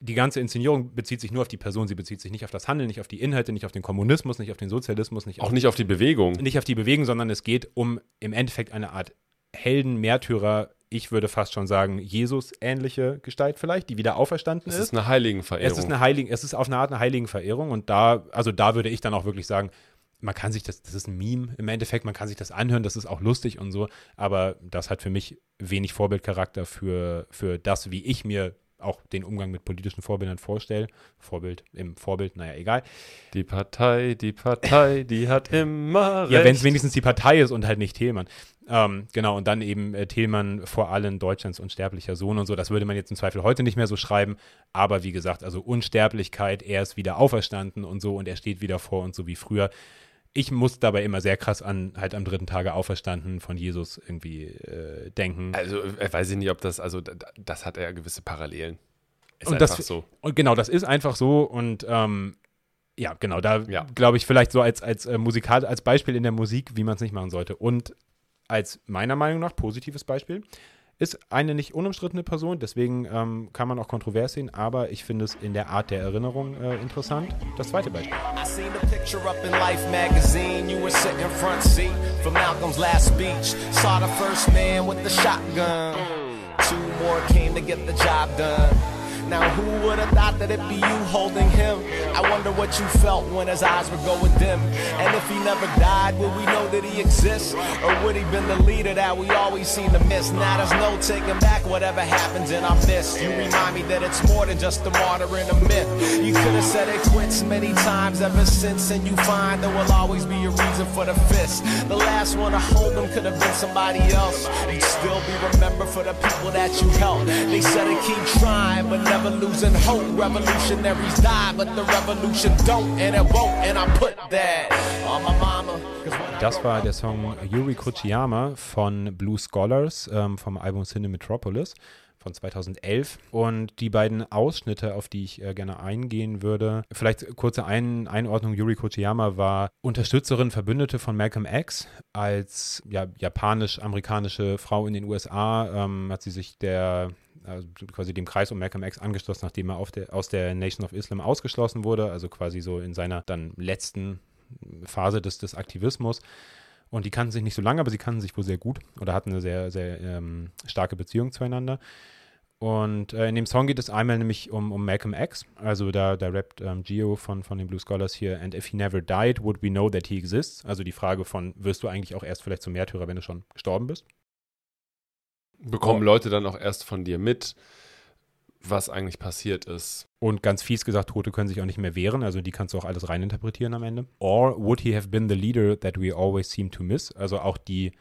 die ganze Inszenierung bezieht sich nur auf die Person, sie bezieht sich nicht auf das Handeln, nicht auf die Inhalte, nicht auf den Kommunismus, nicht auf den Sozialismus, nicht Auch auf, nicht auf die Bewegung. nicht auf die Bewegung, sondern es geht um im Endeffekt eine Art Helden, Märtyrer, ich würde fast schon sagen, Jesus-ähnliche Gestalt vielleicht, die wieder auferstanden Es ist. ist eine Heiligenverehrung. Es ist eine Heiligen, es ist auf eine Art eine Heiligenverehrung und da, also da würde ich dann auch wirklich sagen, man kann sich das, das ist ein Meme im Endeffekt, man kann sich das anhören, das ist auch lustig und so, aber das hat für mich wenig Vorbildcharakter für, für das, wie ich mir auch den Umgang mit politischen Vorbildern vorstelle. Vorbild im Vorbild, naja, egal. die Partei, die Partei, die hat immer recht. Ja, wenn es wenigstens die Partei ist und halt nicht Thielmann. Ähm, genau, und dann eben äh, Thielmann vor allem Deutschlands unsterblicher Sohn und so. Das würde man jetzt im Zweifel heute nicht mehr so schreiben. Aber wie gesagt, also Unsterblichkeit, er ist wieder auferstanden und so und er steht wieder vor uns so wie früher. Ich muss dabei immer sehr krass an halt am dritten Tage auferstanden von Jesus irgendwie äh, denken. Also, äh, weiß ich nicht, ob das, also, da- da- das hat ja gewisse Parallelen. Ist Und einfach das- so. Und genau, das ist einfach so und ähm, ja, genau, da Ja. glaube ich vielleicht so als, als äh, Musikal, als Beispiel in der Musik, wie man es nicht machen sollte. Und als meiner Meinung nach positives Beispiel ist eine nicht unumstrittene Person, deswegen ähm, kann man auch kontrovers sehen, aber ich finde es in der Art der Erinnerung äh, interessant. Das zweite Beispiel. I seen the picture up in Life magazine. You were sitting front seat Malcolm's last speech. Saw the first man with the shotgun. Two more came to get the job done. Now who would have thought that it'd be you holding him? I wonder what you felt when his eyes were going dim. And if he never died, would we know that he exists? Or would he been the leader that we always seem to miss? Now there's no taking back whatever happens in our midst. You remind me that it's more than just a martyr and a myth. You could have said it quits many times ever since, and you find there will always be a reason for the fist. The last one to hold them could have been somebody else. You'd still be remembered for the people that you helped. They said to keep trying, but never losing hope. Revolutionaries die, but the revolution don't, and it won't. And I put that on my mama. Das war der Song Yuri Kochiyama von Blue Scholars ähm, vom Album Cinemetropolis von 2011. Und die beiden Ausschnitte, auf die ich äh, gerne eingehen würde, vielleicht kurze Ein Einordnung. Yuri Kochiyama war Unterstützerin, Verbündete von Malcolm X. Als ja, japanisch-amerikanische Frau in den USA ähm, hat sie sich der also quasi dem Kreis um Malcolm X angeschlossen, nachdem er der, aus der Nation of Islam ausgeschlossen wurde, also quasi so in seiner dann letzten Phase des, des Aktivismus. Und die kannten sich nicht so lange, aber sie kannten sich wohl sehr gut oder hatten eine sehr, sehr ähm, starke Beziehung zueinander. Und äh, in dem Song geht es einmal nämlich um, um Malcolm X. Also da, da rappt ähm, Gio von, von den Blue Scholars hier, and if he never died, would we know that he exists? Also die Frage von, wirst du eigentlich auch erst vielleicht zum Märtyrer, wenn du schon gestorben bist? Bekommen Oh. Leute dann auch erst von dir mit, was eigentlich passiert ist. Und ganz fies gesagt, Tote können sich auch nicht mehr wehren, also die kannst du auch alles reininterpretieren am Ende. Or would he have been the leader that we always seem to miss? Also auch die,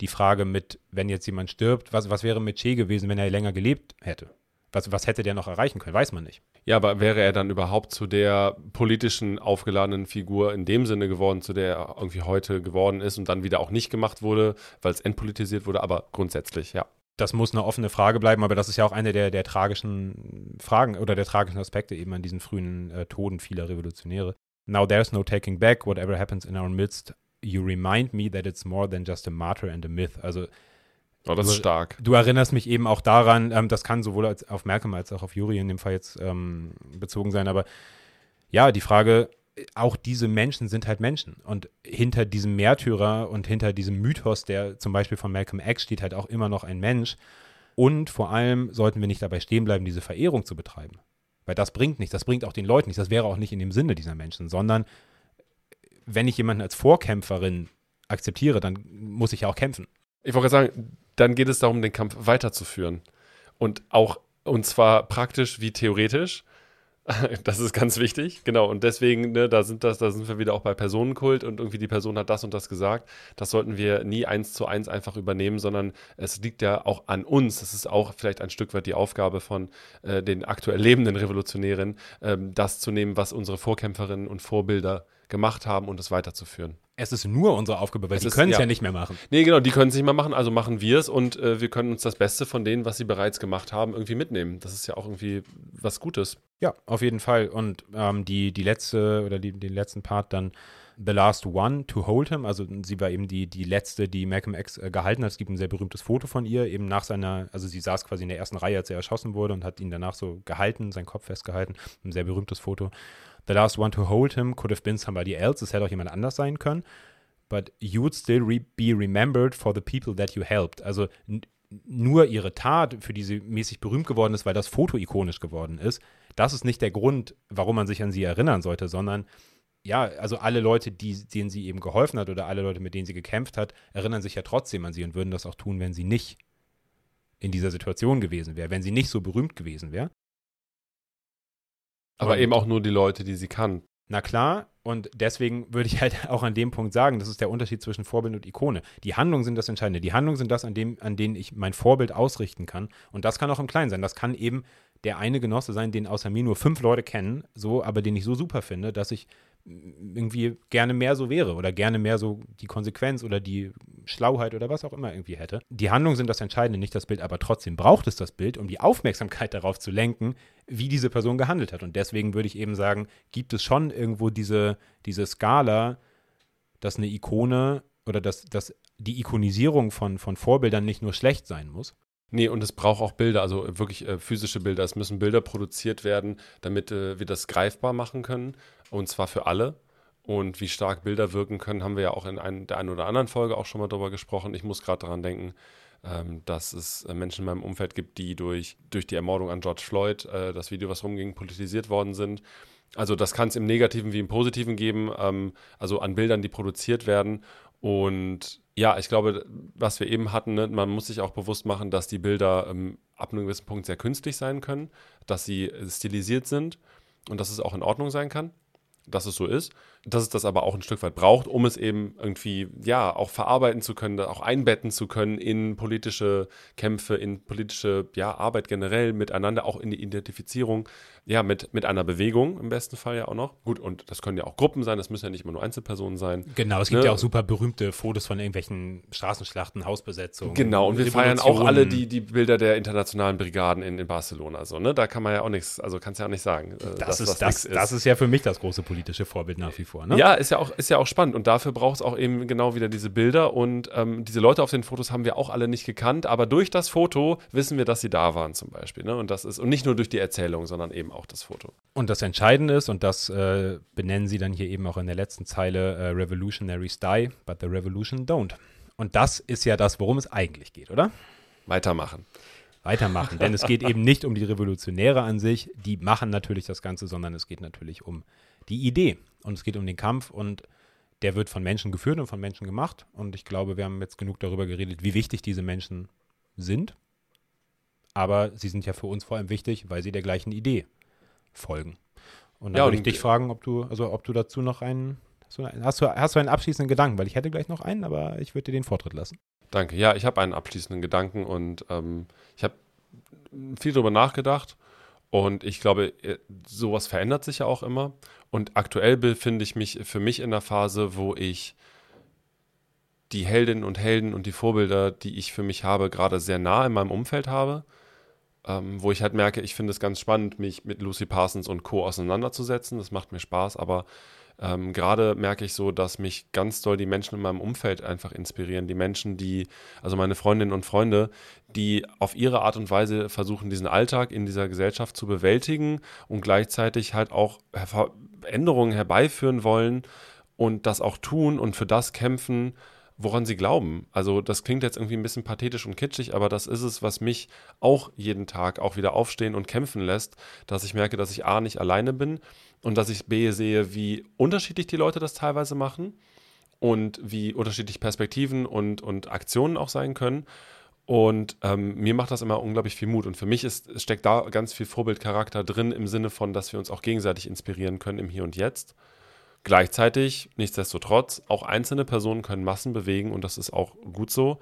die Frage mit, wenn jetzt jemand stirbt, was, was wäre mit Che gewesen, wenn er länger gelebt hätte? Was, was hätte der noch erreichen können? Weiß man nicht. Ja, aber wäre er dann überhaupt zu der politischen aufgeladenen Figur in dem Sinne geworden, zu der er irgendwie heute geworden ist und dann wieder auch nicht gemacht wurde, weil es entpolitisiert wurde, aber grundsätzlich, ja. Das muss eine offene Frage bleiben, aber das ist ja auch eine der, der tragischen Fragen oder der tragischen Aspekte eben an diesen frühen äh, Toden vieler Revolutionäre. Now there's no taking back, whatever happens in our midst, you remind me that it's more than just a martyr and a myth. Also Oh, das ist Also- stark. Du erinnerst mich eben auch daran, ähm, das kann sowohl als auf Malcolm als auch auf Yuri in dem Fall jetzt ähm, bezogen sein, aber ja, die Frage, auch diese Menschen sind halt Menschen und hinter diesem Märtyrer und hinter diesem Mythos, der zum Beispiel von Malcolm X steht, halt auch immer noch ein Mensch und vor allem sollten wir nicht dabei stehen bleiben, diese Verehrung zu betreiben, weil das bringt nichts, das bringt auch den Leuten nichts, das wäre auch nicht in dem Sinne dieser Menschen, sondern wenn ich jemanden als Vorkämpferin akzeptiere, dann muss ich ja auch kämpfen. Ich wollte sagen, dann geht es darum, den Kampf weiterzuführen. Und auch, und zwar praktisch wie theoretisch. Das ist ganz wichtig, genau. Und deswegen, ne, da sind das, da sind wir wieder auch bei Personenkult und irgendwie die Person hat das und das gesagt. Das sollten wir nie eins zu eins einfach übernehmen, sondern es liegt ja auch an uns. Das ist auch vielleicht ein Stück weit die Aufgabe von äh, den aktuell lebenden Revolutionären, ähm, das zu nehmen, was unsere Vorkämpferinnen und Vorbilder gemacht haben und es weiterzuführen. Es ist nur unsere Aufgabe, weil Es sie ist- können es ja. ja. nicht mehr machen. Nee, genau, die können es nicht mehr machen, also machen wir es und äh, wir können uns das Beste von denen, was sie bereits gemacht haben, irgendwie mitnehmen. Das ist ja auch irgendwie was Gutes. Ja, auf jeden Fall. Und ähm, die, die letzte oder die, den letzten Part dann The Last One to Hold Him. Also sie war eben die, die letzte, die Malcolm X äh, gehalten hat. Es gibt ein sehr berühmtes Foto von ihr, eben nach seiner, also sie saß quasi in der ersten Reihe, als er erschossen wurde und hat ihn danach so gehalten, seinen Kopf festgehalten. Ein sehr berühmtes Foto. The Last One to Hold Him could have been somebody else. Es hätte auch jemand anders sein können. But you would still re be remembered for the people that you helped. Also nur ihre Tat, für die sie mäßig berühmt geworden ist, weil das Foto ikonisch geworden ist, das ist nicht der Grund, warum man sich an sie erinnern sollte, sondern ja, also alle Leute, die, denen sie eben geholfen hat oder alle Leute, mit denen sie gekämpft hat, erinnern sich ja trotzdem an sie und würden das auch tun, wenn sie nicht in dieser Situation gewesen wäre, wenn sie nicht so berühmt gewesen wäre. Aber Und- eben auch nur die Leute, die sie kann. Na klar, und deswegen würde ich halt auch an dem Punkt sagen, das ist der Unterschied zwischen Vorbild und Ikone. Die Handlungen sind das Entscheidende. Die Handlungen sind das, an, dem, an denen ich mein Vorbild ausrichten kann. Und das kann auch im Kleinen sein. Das kann eben der eine Genosse sein, den außer mir nur fünf Leute kennen, so, aber den ich so super finde, dass ich irgendwie gerne mehr so wäre oder gerne mehr so die Konsequenz oder die Schlauheit oder was auch immer irgendwie hätte. Die Handlungen sind das Entscheidende, nicht das Bild, aber trotzdem braucht es das Bild, um die Aufmerksamkeit darauf zu lenken, wie diese Person gehandelt hat. Und deswegen würde ich eben sagen, gibt es schon irgendwo diese, diese Skala, dass eine Ikone oder dass, dass die Ikonisierung von, von Vorbildern nicht nur schlecht sein muss. Nee, und es braucht auch Bilder, also wirklich äh, physische Bilder. Es müssen Bilder produziert werden, damit äh, wir das greifbar machen können. Und zwar für alle. Und wie stark Bilder wirken können, haben wir ja auch in ein, der einen oder anderen Folge auch schon mal drüber gesprochen. Ich muss gerade daran denken, ähm, dass es äh, Menschen in meinem Umfeld gibt, die durch, durch die Ermordung an George Floyd, äh, das Video, was rumging, politisiert worden sind. Also das kann es im Negativen wie im Positiven geben, ähm, also an Bildern, die produziert werden. Und ja, ich glaube, was wir eben hatten, ne, man muss sich auch bewusst machen, dass die Bilder ähm, ab einem gewissen Punkt sehr künstlich sein können, dass sie äh, stilisiert sind und dass es auch in Ordnung sein kann, dass es so ist, dass es das aber auch ein Stück weit braucht, um es eben irgendwie, ja, auch verarbeiten zu können, auch einbetten zu können in politische Kämpfe, in politische, ja, Arbeit generell miteinander, auch in die Identifizierung, ja, mit, mit einer Bewegung im besten Fall ja auch noch. Gut, und das können ja auch Gruppen sein, das müssen ja nicht immer nur Einzelpersonen sein. Genau, es gibt Ne? ja auch super berühmte Fotos von irgendwelchen Straßenschlachten, Hausbesetzungen. Genau, und wir feiern auch alle die, die Bilder der internationalen Brigaden in, in Barcelona. So, ne? Da kann man ja auch nichts, also kannst ja auch nicht sagen. äh, Das, dass ist, das, das ist ja für mich das große politische Vorbild nach wie vor. Ne? Ja, ist ja, auch, ist ja auch spannend. Und dafür braucht es auch eben genau wieder diese Bilder. Und ähm, diese Leute auf den Fotos haben wir auch alle nicht gekannt. Aber durch das Foto wissen wir, dass sie da waren, zum Beispiel. Ne? Und das ist, und nicht nur durch die Erzählung, sondern eben auch das Foto. Und das Entscheidende ist, und das äh, benennen sie dann hier eben auch in der letzten Zeile, äh, Revolutionaries die, but the revolution don't. Und das ist ja das, worum es eigentlich geht, oder? Weitermachen. Weitermachen. Denn es geht eben nicht um die Revolutionäre an sich, die machen natürlich das Ganze, sondern es geht natürlich um die Idee. Und es geht um den Kampf und der wird von Menschen geführt und von Menschen gemacht. Und ich glaube, wir haben jetzt genug darüber geredet, wie wichtig diese Menschen sind. Aber sie sind ja für uns vor allem wichtig, weil sie der gleichen Idee folgen. Und dann Ja, würde ich dich fragen, ob du, also ob du dazu noch einen, hast du, hast du, hast du einen abschließenden Gedanken? Weil ich hätte gleich noch einen, aber ich würde dir den Vortritt lassen. Danke. Ja, ich habe einen abschließenden Gedanken und ähm, ich habe viel darüber nachgedacht und ich glaube, äh, sowas verändert sich ja auch immer. Und aktuell befinde ich mich für mich in der Phase, wo ich die Heldinnen und Helden und die Vorbilder, die ich für mich habe, gerade sehr nah in meinem Umfeld habe. Ähm, wo ich halt merke, ich finde es ganz spannend, mich mit Lucy Parsons und Co. auseinanderzusetzen. Das macht mir Spaß, aber ähm, gerade merke ich so, dass mich ganz doll die Menschen in meinem Umfeld einfach inspirieren. Die Menschen, die, also meine Freundinnen und Freunde, die auf ihre Art und Weise versuchen, diesen Alltag in dieser Gesellschaft zu bewältigen und gleichzeitig halt auch Veränderungen herbeiführen wollen und das auch tun und für das kämpfen, woran sie glauben. Also das klingt jetzt irgendwie ein bisschen pathetisch und kitschig, aber das ist es, was mich auch jeden Tag auch wieder aufstehen und kämpfen lässt, dass ich merke, dass ich A nicht alleine bin und dass ich B sehe, wie unterschiedlich die Leute das teilweise machen und wie unterschiedlich Perspektiven und, und Aktionen auch sein können. Und ähm, mir macht das immer unglaublich viel Mut. Und für mich ist, steckt da ganz viel Vorbildcharakter drin im Sinne von, dass wir uns auch gegenseitig inspirieren können im Hier und Jetzt. Gleichzeitig, nichtsdestotrotz, auch einzelne Personen können Massen bewegen und das ist auch gut so.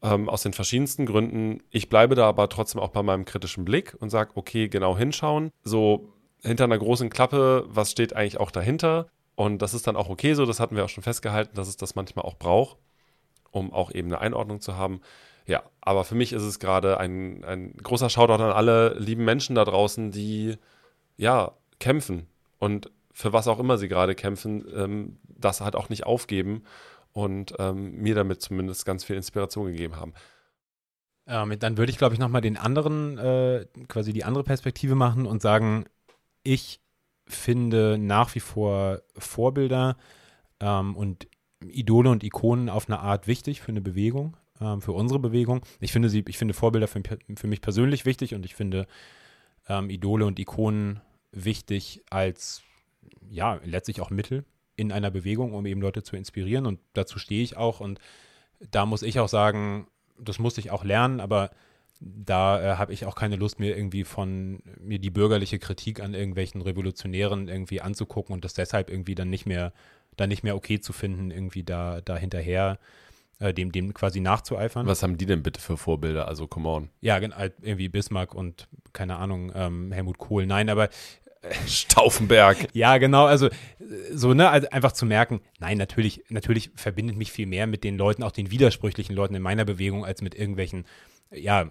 Ähm, aus den verschiedensten Gründen. Ich bleibe da aber trotzdem auch bei meinem kritischen Blick und sage, okay, genau hinschauen. So hinter einer großen Klappe, was steht eigentlich auch dahinter? Und das ist dann auch okay so, das hatten wir auch schon festgehalten, dass es das manchmal auch braucht, um auch eben eine Einordnung zu haben. Ja, aber für mich ist es gerade ein, ein großer Shoutout an alle lieben Menschen da draußen, die ja kämpfen und für was auch immer sie gerade kämpfen, ähm, das halt auch nicht aufgeben und ähm, mir damit zumindest ganz viel Inspiration gegeben haben. Ähm, dann würde ich, glaube ich, nochmal den anderen, äh, quasi die andere Perspektive machen und sagen, ich finde nach wie vor Vorbilder ähm, und Idole und Ikonen auf eine Art wichtig für eine Bewegung, ähm, für unsere Bewegung. Ich finde sie, ich finde Vorbilder für, für mich persönlich wichtig und ich finde ähm, Idole und Ikonen wichtig als ja letztlich auch Mittel in einer Bewegung, um eben Leute zu inspirieren und dazu stehe ich auch und da muss ich auch sagen, das musste ich auch lernen, aber da äh, habe ich auch keine Lust mir irgendwie von mir die bürgerliche Kritik an irgendwelchen Revolutionären irgendwie anzugucken und das deshalb irgendwie dann nicht mehr dann nicht mehr okay zu finden, irgendwie da, da hinterher äh, dem, dem quasi nachzueifern. Was haben die denn bitte für Vorbilder? Also, come on. Ja, halt irgendwie Bismarck und keine Ahnung, ähm, Helmut Kohl. Nein, aber äh, Stauffenberg. Ja, genau, also so, ne, also einfach zu merken, nein, natürlich, natürlich verbindet mich viel mehr mit den Leuten, auch den widersprüchlichen Leuten in meiner Bewegung, als mit irgendwelchen ja,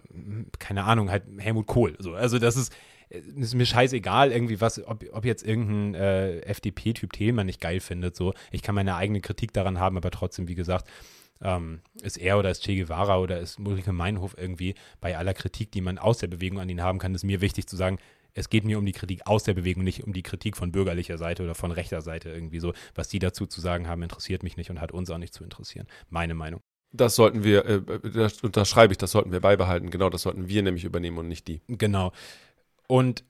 keine Ahnung, halt Helmut Kohl. So. Also das ist, ist mir scheißegal, irgendwie was, ob, ob jetzt irgendein äh, FDP-Typ Thälmann nicht geil findet. So. Ich kann meine eigene Kritik daran haben, aber trotzdem, wie gesagt, ähm, ist er oder ist Che Guevara oder ist Ulrike Meinhof irgendwie bei aller Kritik, die man aus der Bewegung an ihn haben kann, ist mir wichtig zu sagen, es geht mir um die Kritik aus der Bewegung, nicht um die Kritik von bürgerlicher Seite oder von rechter Seite irgendwie so. Was die dazu zu sagen haben, interessiert mich nicht und hat uns auch nicht zu interessieren. Meine Meinung. Das sollten wir, äh, das unterschreibe ich, das sollten wir beibehalten. Genau, das sollten wir nämlich übernehmen und nicht die. Genau. Und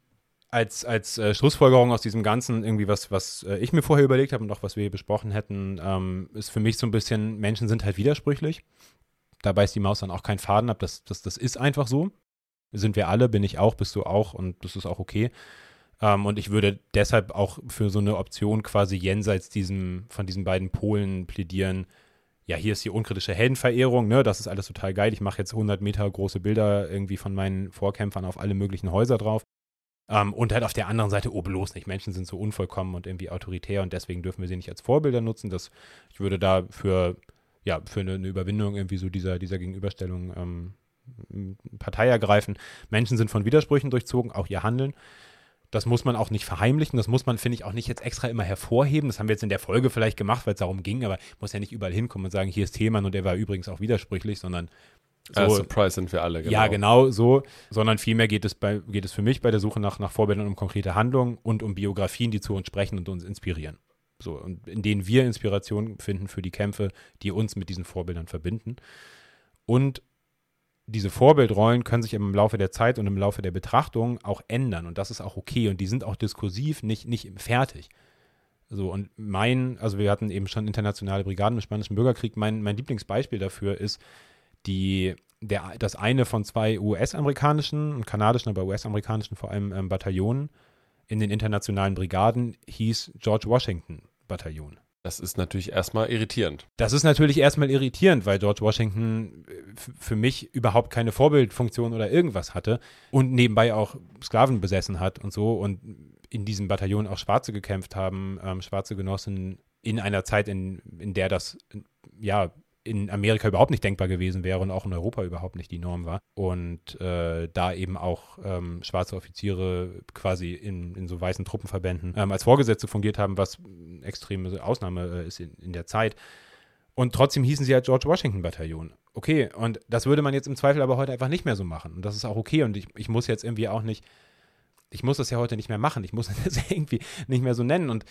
als, als äh, Schlussfolgerung aus diesem Ganzen, irgendwie was, was äh, ich mir vorher überlegt habe und auch was wir hier besprochen hätten, ähm, ist für mich so ein bisschen, Menschen sind halt widersprüchlich. Da beißt die Maus dann auch keinen Faden ab. Das, das, das ist einfach so. Sind wir alle, bin ich auch, bist du auch und das ist auch okay. Ähm, und ich würde deshalb auch für so eine Option quasi jenseits diesem, von diesen beiden Polen plädieren, ja, hier ist die unkritische Heldenverehrung, ne, das ist alles total geil. Ich mache jetzt 100 Meter große Bilder irgendwie von meinen Vorkämpfern auf alle möglichen Häuser drauf. Ähm, und halt auf der anderen Seite, oh, bloß nicht. Menschen sind so unvollkommen und irgendwie autoritär und deswegen dürfen wir sie nicht als Vorbilder nutzen. Das, ich würde da für, ja, für eine, eine Überwindung irgendwie so dieser, dieser Gegenüberstellung ähm, Partei ergreifen. Menschen sind von Widersprüchen durchzogen, auch ihr Handeln. Das muss man auch nicht verheimlichen, das muss man, finde ich, auch nicht jetzt extra immer hervorheben. Das haben wir jetzt in der Folge vielleicht gemacht, weil es darum ging, aber muss ja nicht überall hinkommen und sagen, hier ist Thälmann und der war übrigens auch widersprüchlich, sondern so, uh, Surprise sind wir alle, genau. Ja, genau so, sondern vielmehr geht es, bei, geht es für mich bei der Suche nach, nach Vorbildern um konkrete Handlungen und um Biografien, die zu uns sprechen und uns inspirieren. So, und in denen wir Inspiration finden für die Kämpfe, die uns mit diesen Vorbildern verbinden. Und diese Vorbildrollen können sich im Laufe der Zeit und im Laufe der Betrachtung auch ändern und das ist auch okay und die sind auch diskursiv nicht, nicht fertig. So, und mein, also wir hatten eben schon internationale Brigaden im Spanischen Bürgerkrieg. Mein, mein Lieblingsbeispiel dafür ist die, der, das eine von zwei US-amerikanischen und kanadischen, aber US-amerikanischen vor allem ähm, Bataillonen in den internationalen Brigaden hieß George Washington Bataillon. Das ist natürlich erstmal irritierend. Das ist natürlich erstmal irritierend, weil George Washington äh, für mich überhaupt keine Vorbildfunktion oder irgendwas hatte und nebenbei auch Sklaven besessen hat und so und in diesem Bataillon auch Schwarze gekämpft haben, ähm, schwarze Genossen in einer Zeit, in, in der das ja in Amerika überhaupt nicht denkbar gewesen wäre und auch in Europa überhaupt nicht die Norm war. Und äh, da eben auch ähm, schwarze Offiziere quasi in, in so weißen Truppenverbänden ähm, als Vorgesetzte fungiert haben, was eine extreme Ausnahme äh, ist in, in der Zeit. Und trotzdem hießen sie ja George Washington Bataillon. Okay, und das würde man jetzt im Zweifel aber heute einfach nicht mehr so machen. Und das ist auch okay. Und ich, ich muss jetzt irgendwie auch nicht, ich muss das ja heute nicht mehr machen. Ich muss das irgendwie nicht mehr so nennen. Und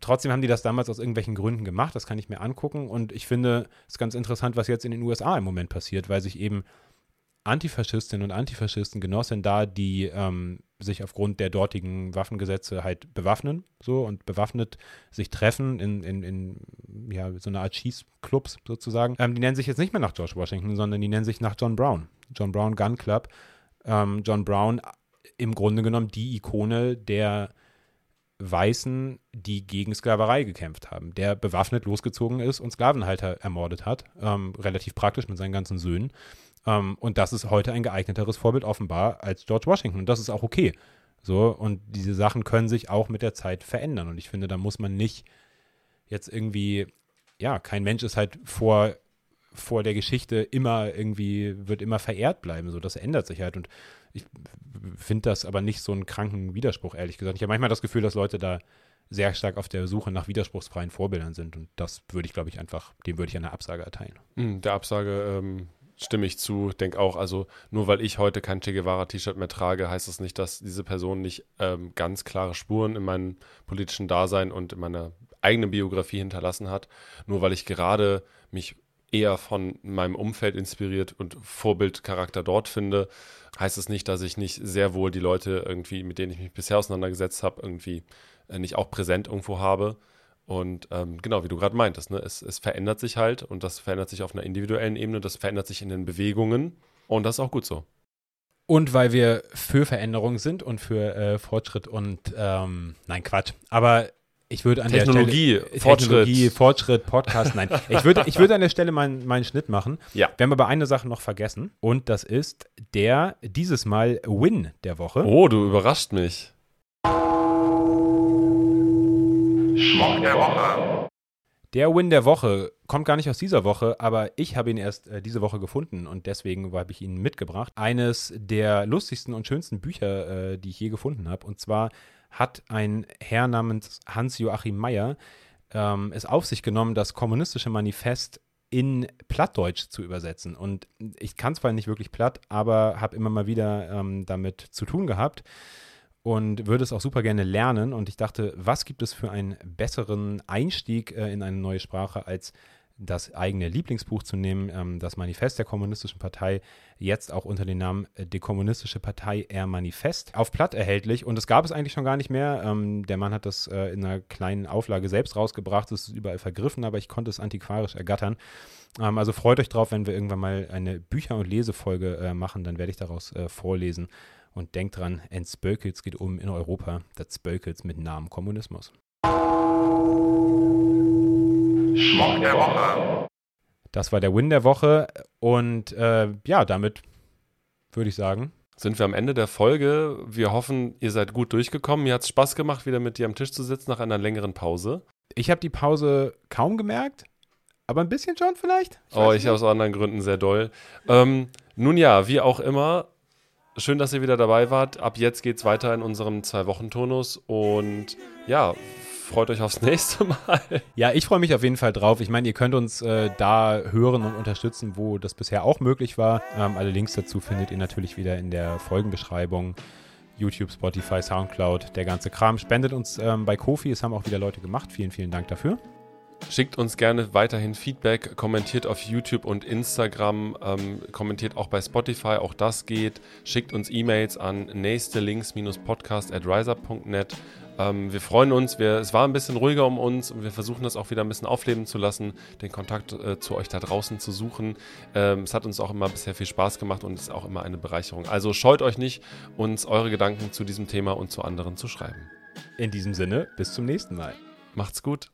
trotzdem haben die das damals aus irgendwelchen Gründen gemacht, das kann ich mir angucken. Und ich finde es ganz interessant, was jetzt in den USA im Moment passiert, weil sich eben Antifaschistinnen und Antifaschisten, Genossinnen da, die ähm, sich aufgrund der dortigen Waffengesetze halt bewaffnen, so und bewaffnet sich treffen in, in, in ja, so eine Art Schießclubs sozusagen. Ähm, die nennen sich jetzt nicht mehr nach George Washington, sondern die nennen sich nach John Brown. John Brown Gun Club. Ähm, John Brown im Grunde genommen die Ikone der Weißen, die gegen Sklaverei gekämpft haben, der bewaffnet losgezogen ist und Sklavenhalter ermordet hat, ähm, relativ praktisch mit seinen ganzen Söhnen. Ähm, und das ist heute ein geeigneteres Vorbild offenbar als George Washington. Und das ist auch okay. So, und diese Sachen können sich auch mit der Zeit verändern. Und ich finde, da muss man nicht jetzt irgendwie, ja, kein Mensch ist halt vor, vor der Geschichte immer irgendwie, wird immer verehrt bleiben. So, das ändert sich halt. Und ich finde das aber nicht so einen kranken Widerspruch, ehrlich gesagt. Ich habe manchmal das Gefühl, dass Leute da sehr stark auf der Suche nach widerspruchsfreien Vorbildern sind. Und das würde ich, glaube ich, einfach, dem würde ich eine Absage erteilen. Hm, der Absage ähm, stimme ich zu. Denke auch, also nur weil ich heute kein Che Guevara-T-Shirt mehr trage, heißt das nicht, dass diese Person nicht ähm, ganz klare Spuren in meinem politischen Dasein und in meiner eigenen Biografie hinterlassen hat. Nur weil ich gerade mich eher von meinem Umfeld inspiriert und Vorbildcharakter dort finde, heißt es das nicht, dass ich nicht sehr wohl die Leute irgendwie, mit denen ich mich bisher auseinandergesetzt habe, irgendwie äh, nicht auch präsent irgendwo habe. Und ähm, genau, wie du gerade meintest, ne, es, es verändert sich halt und das verändert sich auf einer individuellen Ebene, das verändert sich in den Bewegungen und das ist auch gut so. Und weil wir für Veränderung sind und für äh, Fortschritt und ähm, nein, Quatsch. Aber ich würde an Technologie, der Stelle Fortschritt. Technologie, Fortschritt, Podcast, nein. Ich würde, ich würde an der Stelle meinen, meinen Schnitt machen. Ja. Wir haben aber eine Sache noch vergessen und das ist der dieses Mal Win der Woche. Oh, du überrascht mich. Schmuck der Woche. Der Win der Woche kommt gar nicht aus dieser Woche, aber ich habe ihn erst äh, diese Woche gefunden und deswegen habe ich ihn mitgebracht. Eines der lustigsten und schönsten Bücher, äh, die ich je gefunden habe. Und zwar hat ein Herr namens Hans-Joachim Meyer ähm, es auf sich genommen, das kommunistische Manifest in Plattdeutsch zu übersetzen. Und ich kann zwar nicht wirklich platt, aber habe immer mal wieder ähm, damit zu tun gehabt und würde es auch super gerne lernen. Und ich dachte, was gibt es für einen besseren Einstieg äh, in eine neue Sprache, als das eigene Lieblingsbuch zu nehmen, ähm, das Manifest der Kommunistischen Partei, jetzt auch unter dem Namen äh, Die Kommunistische Partei R Manifest, auf Platt erhältlich. Und es gab es eigentlich schon gar nicht mehr. Ähm, der Mann hat das äh, in einer kleinen Auflage selbst rausgebracht. Es ist überall vergriffen, aber ich konnte es antiquarisch ergattern. Ähm, also freut euch drauf, wenn wir irgendwann mal eine Bücher- und Lesefolge äh, machen, dann werde ich daraus äh, vorlesen. Und denkt dran, ein Spökels geht um in Europa, das Spökels mit Namen Kommunismus. Schmuck der Woche. Das war der Win der Woche. Und äh, ja, damit würde ich sagen, Sind wir am Ende der Folge. Wir hoffen, ihr seid gut durchgekommen. Mir hat es Spaß gemacht, wieder mit dir am Tisch zu sitzen nach einer längeren Pause. ich habe die Pause kaum gemerkt, aber ein bisschen schon vielleicht. oh, weiß ich nicht. aus anderen Gründen sehr doll. Ähm, nun ja, wie auch immer, schön, dass ihr wieder dabei wart. Ab jetzt geht's weiter in unserem Zwei-Wochen-Turnus und ja, freut euch aufs nächste Mal. Ja, ich freue mich auf jeden Fall drauf. Ich meine, ihr könnt uns äh, da hören und unterstützen, wo das bisher auch möglich war. Ähm, alle Links dazu findet ihr natürlich wieder in der Folgenbeschreibung. YouTube, Spotify, Soundcloud, der ganze Kram. Spendet uns ähm, bei Kofi, es haben auch wieder Leute gemacht. Vielen, vielen Dank dafür. Schickt uns gerne weiterhin Feedback, kommentiert auf YouTube und Instagram, ähm, kommentiert auch bei Spotify, auch das geht. Schickt uns E-Mails an nächstelinks-podcast at riser.net. Ähm, wir freuen uns, wir, es war ein bisschen ruhiger um uns und wir versuchen das auch wieder ein bisschen aufleben zu lassen, den Kontakt äh, zu euch da draußen zu suchen. Ähm, es hat uns auch immer bisher viel Spaß gemacht und ist auch immer eine Bereicherung. Also scheut euch nicht, uns eure Gedanken zu diesem Thema und zu anderen zu schreiben. In diesem Sinne, bis zum nächsten Mal. Macht's gut.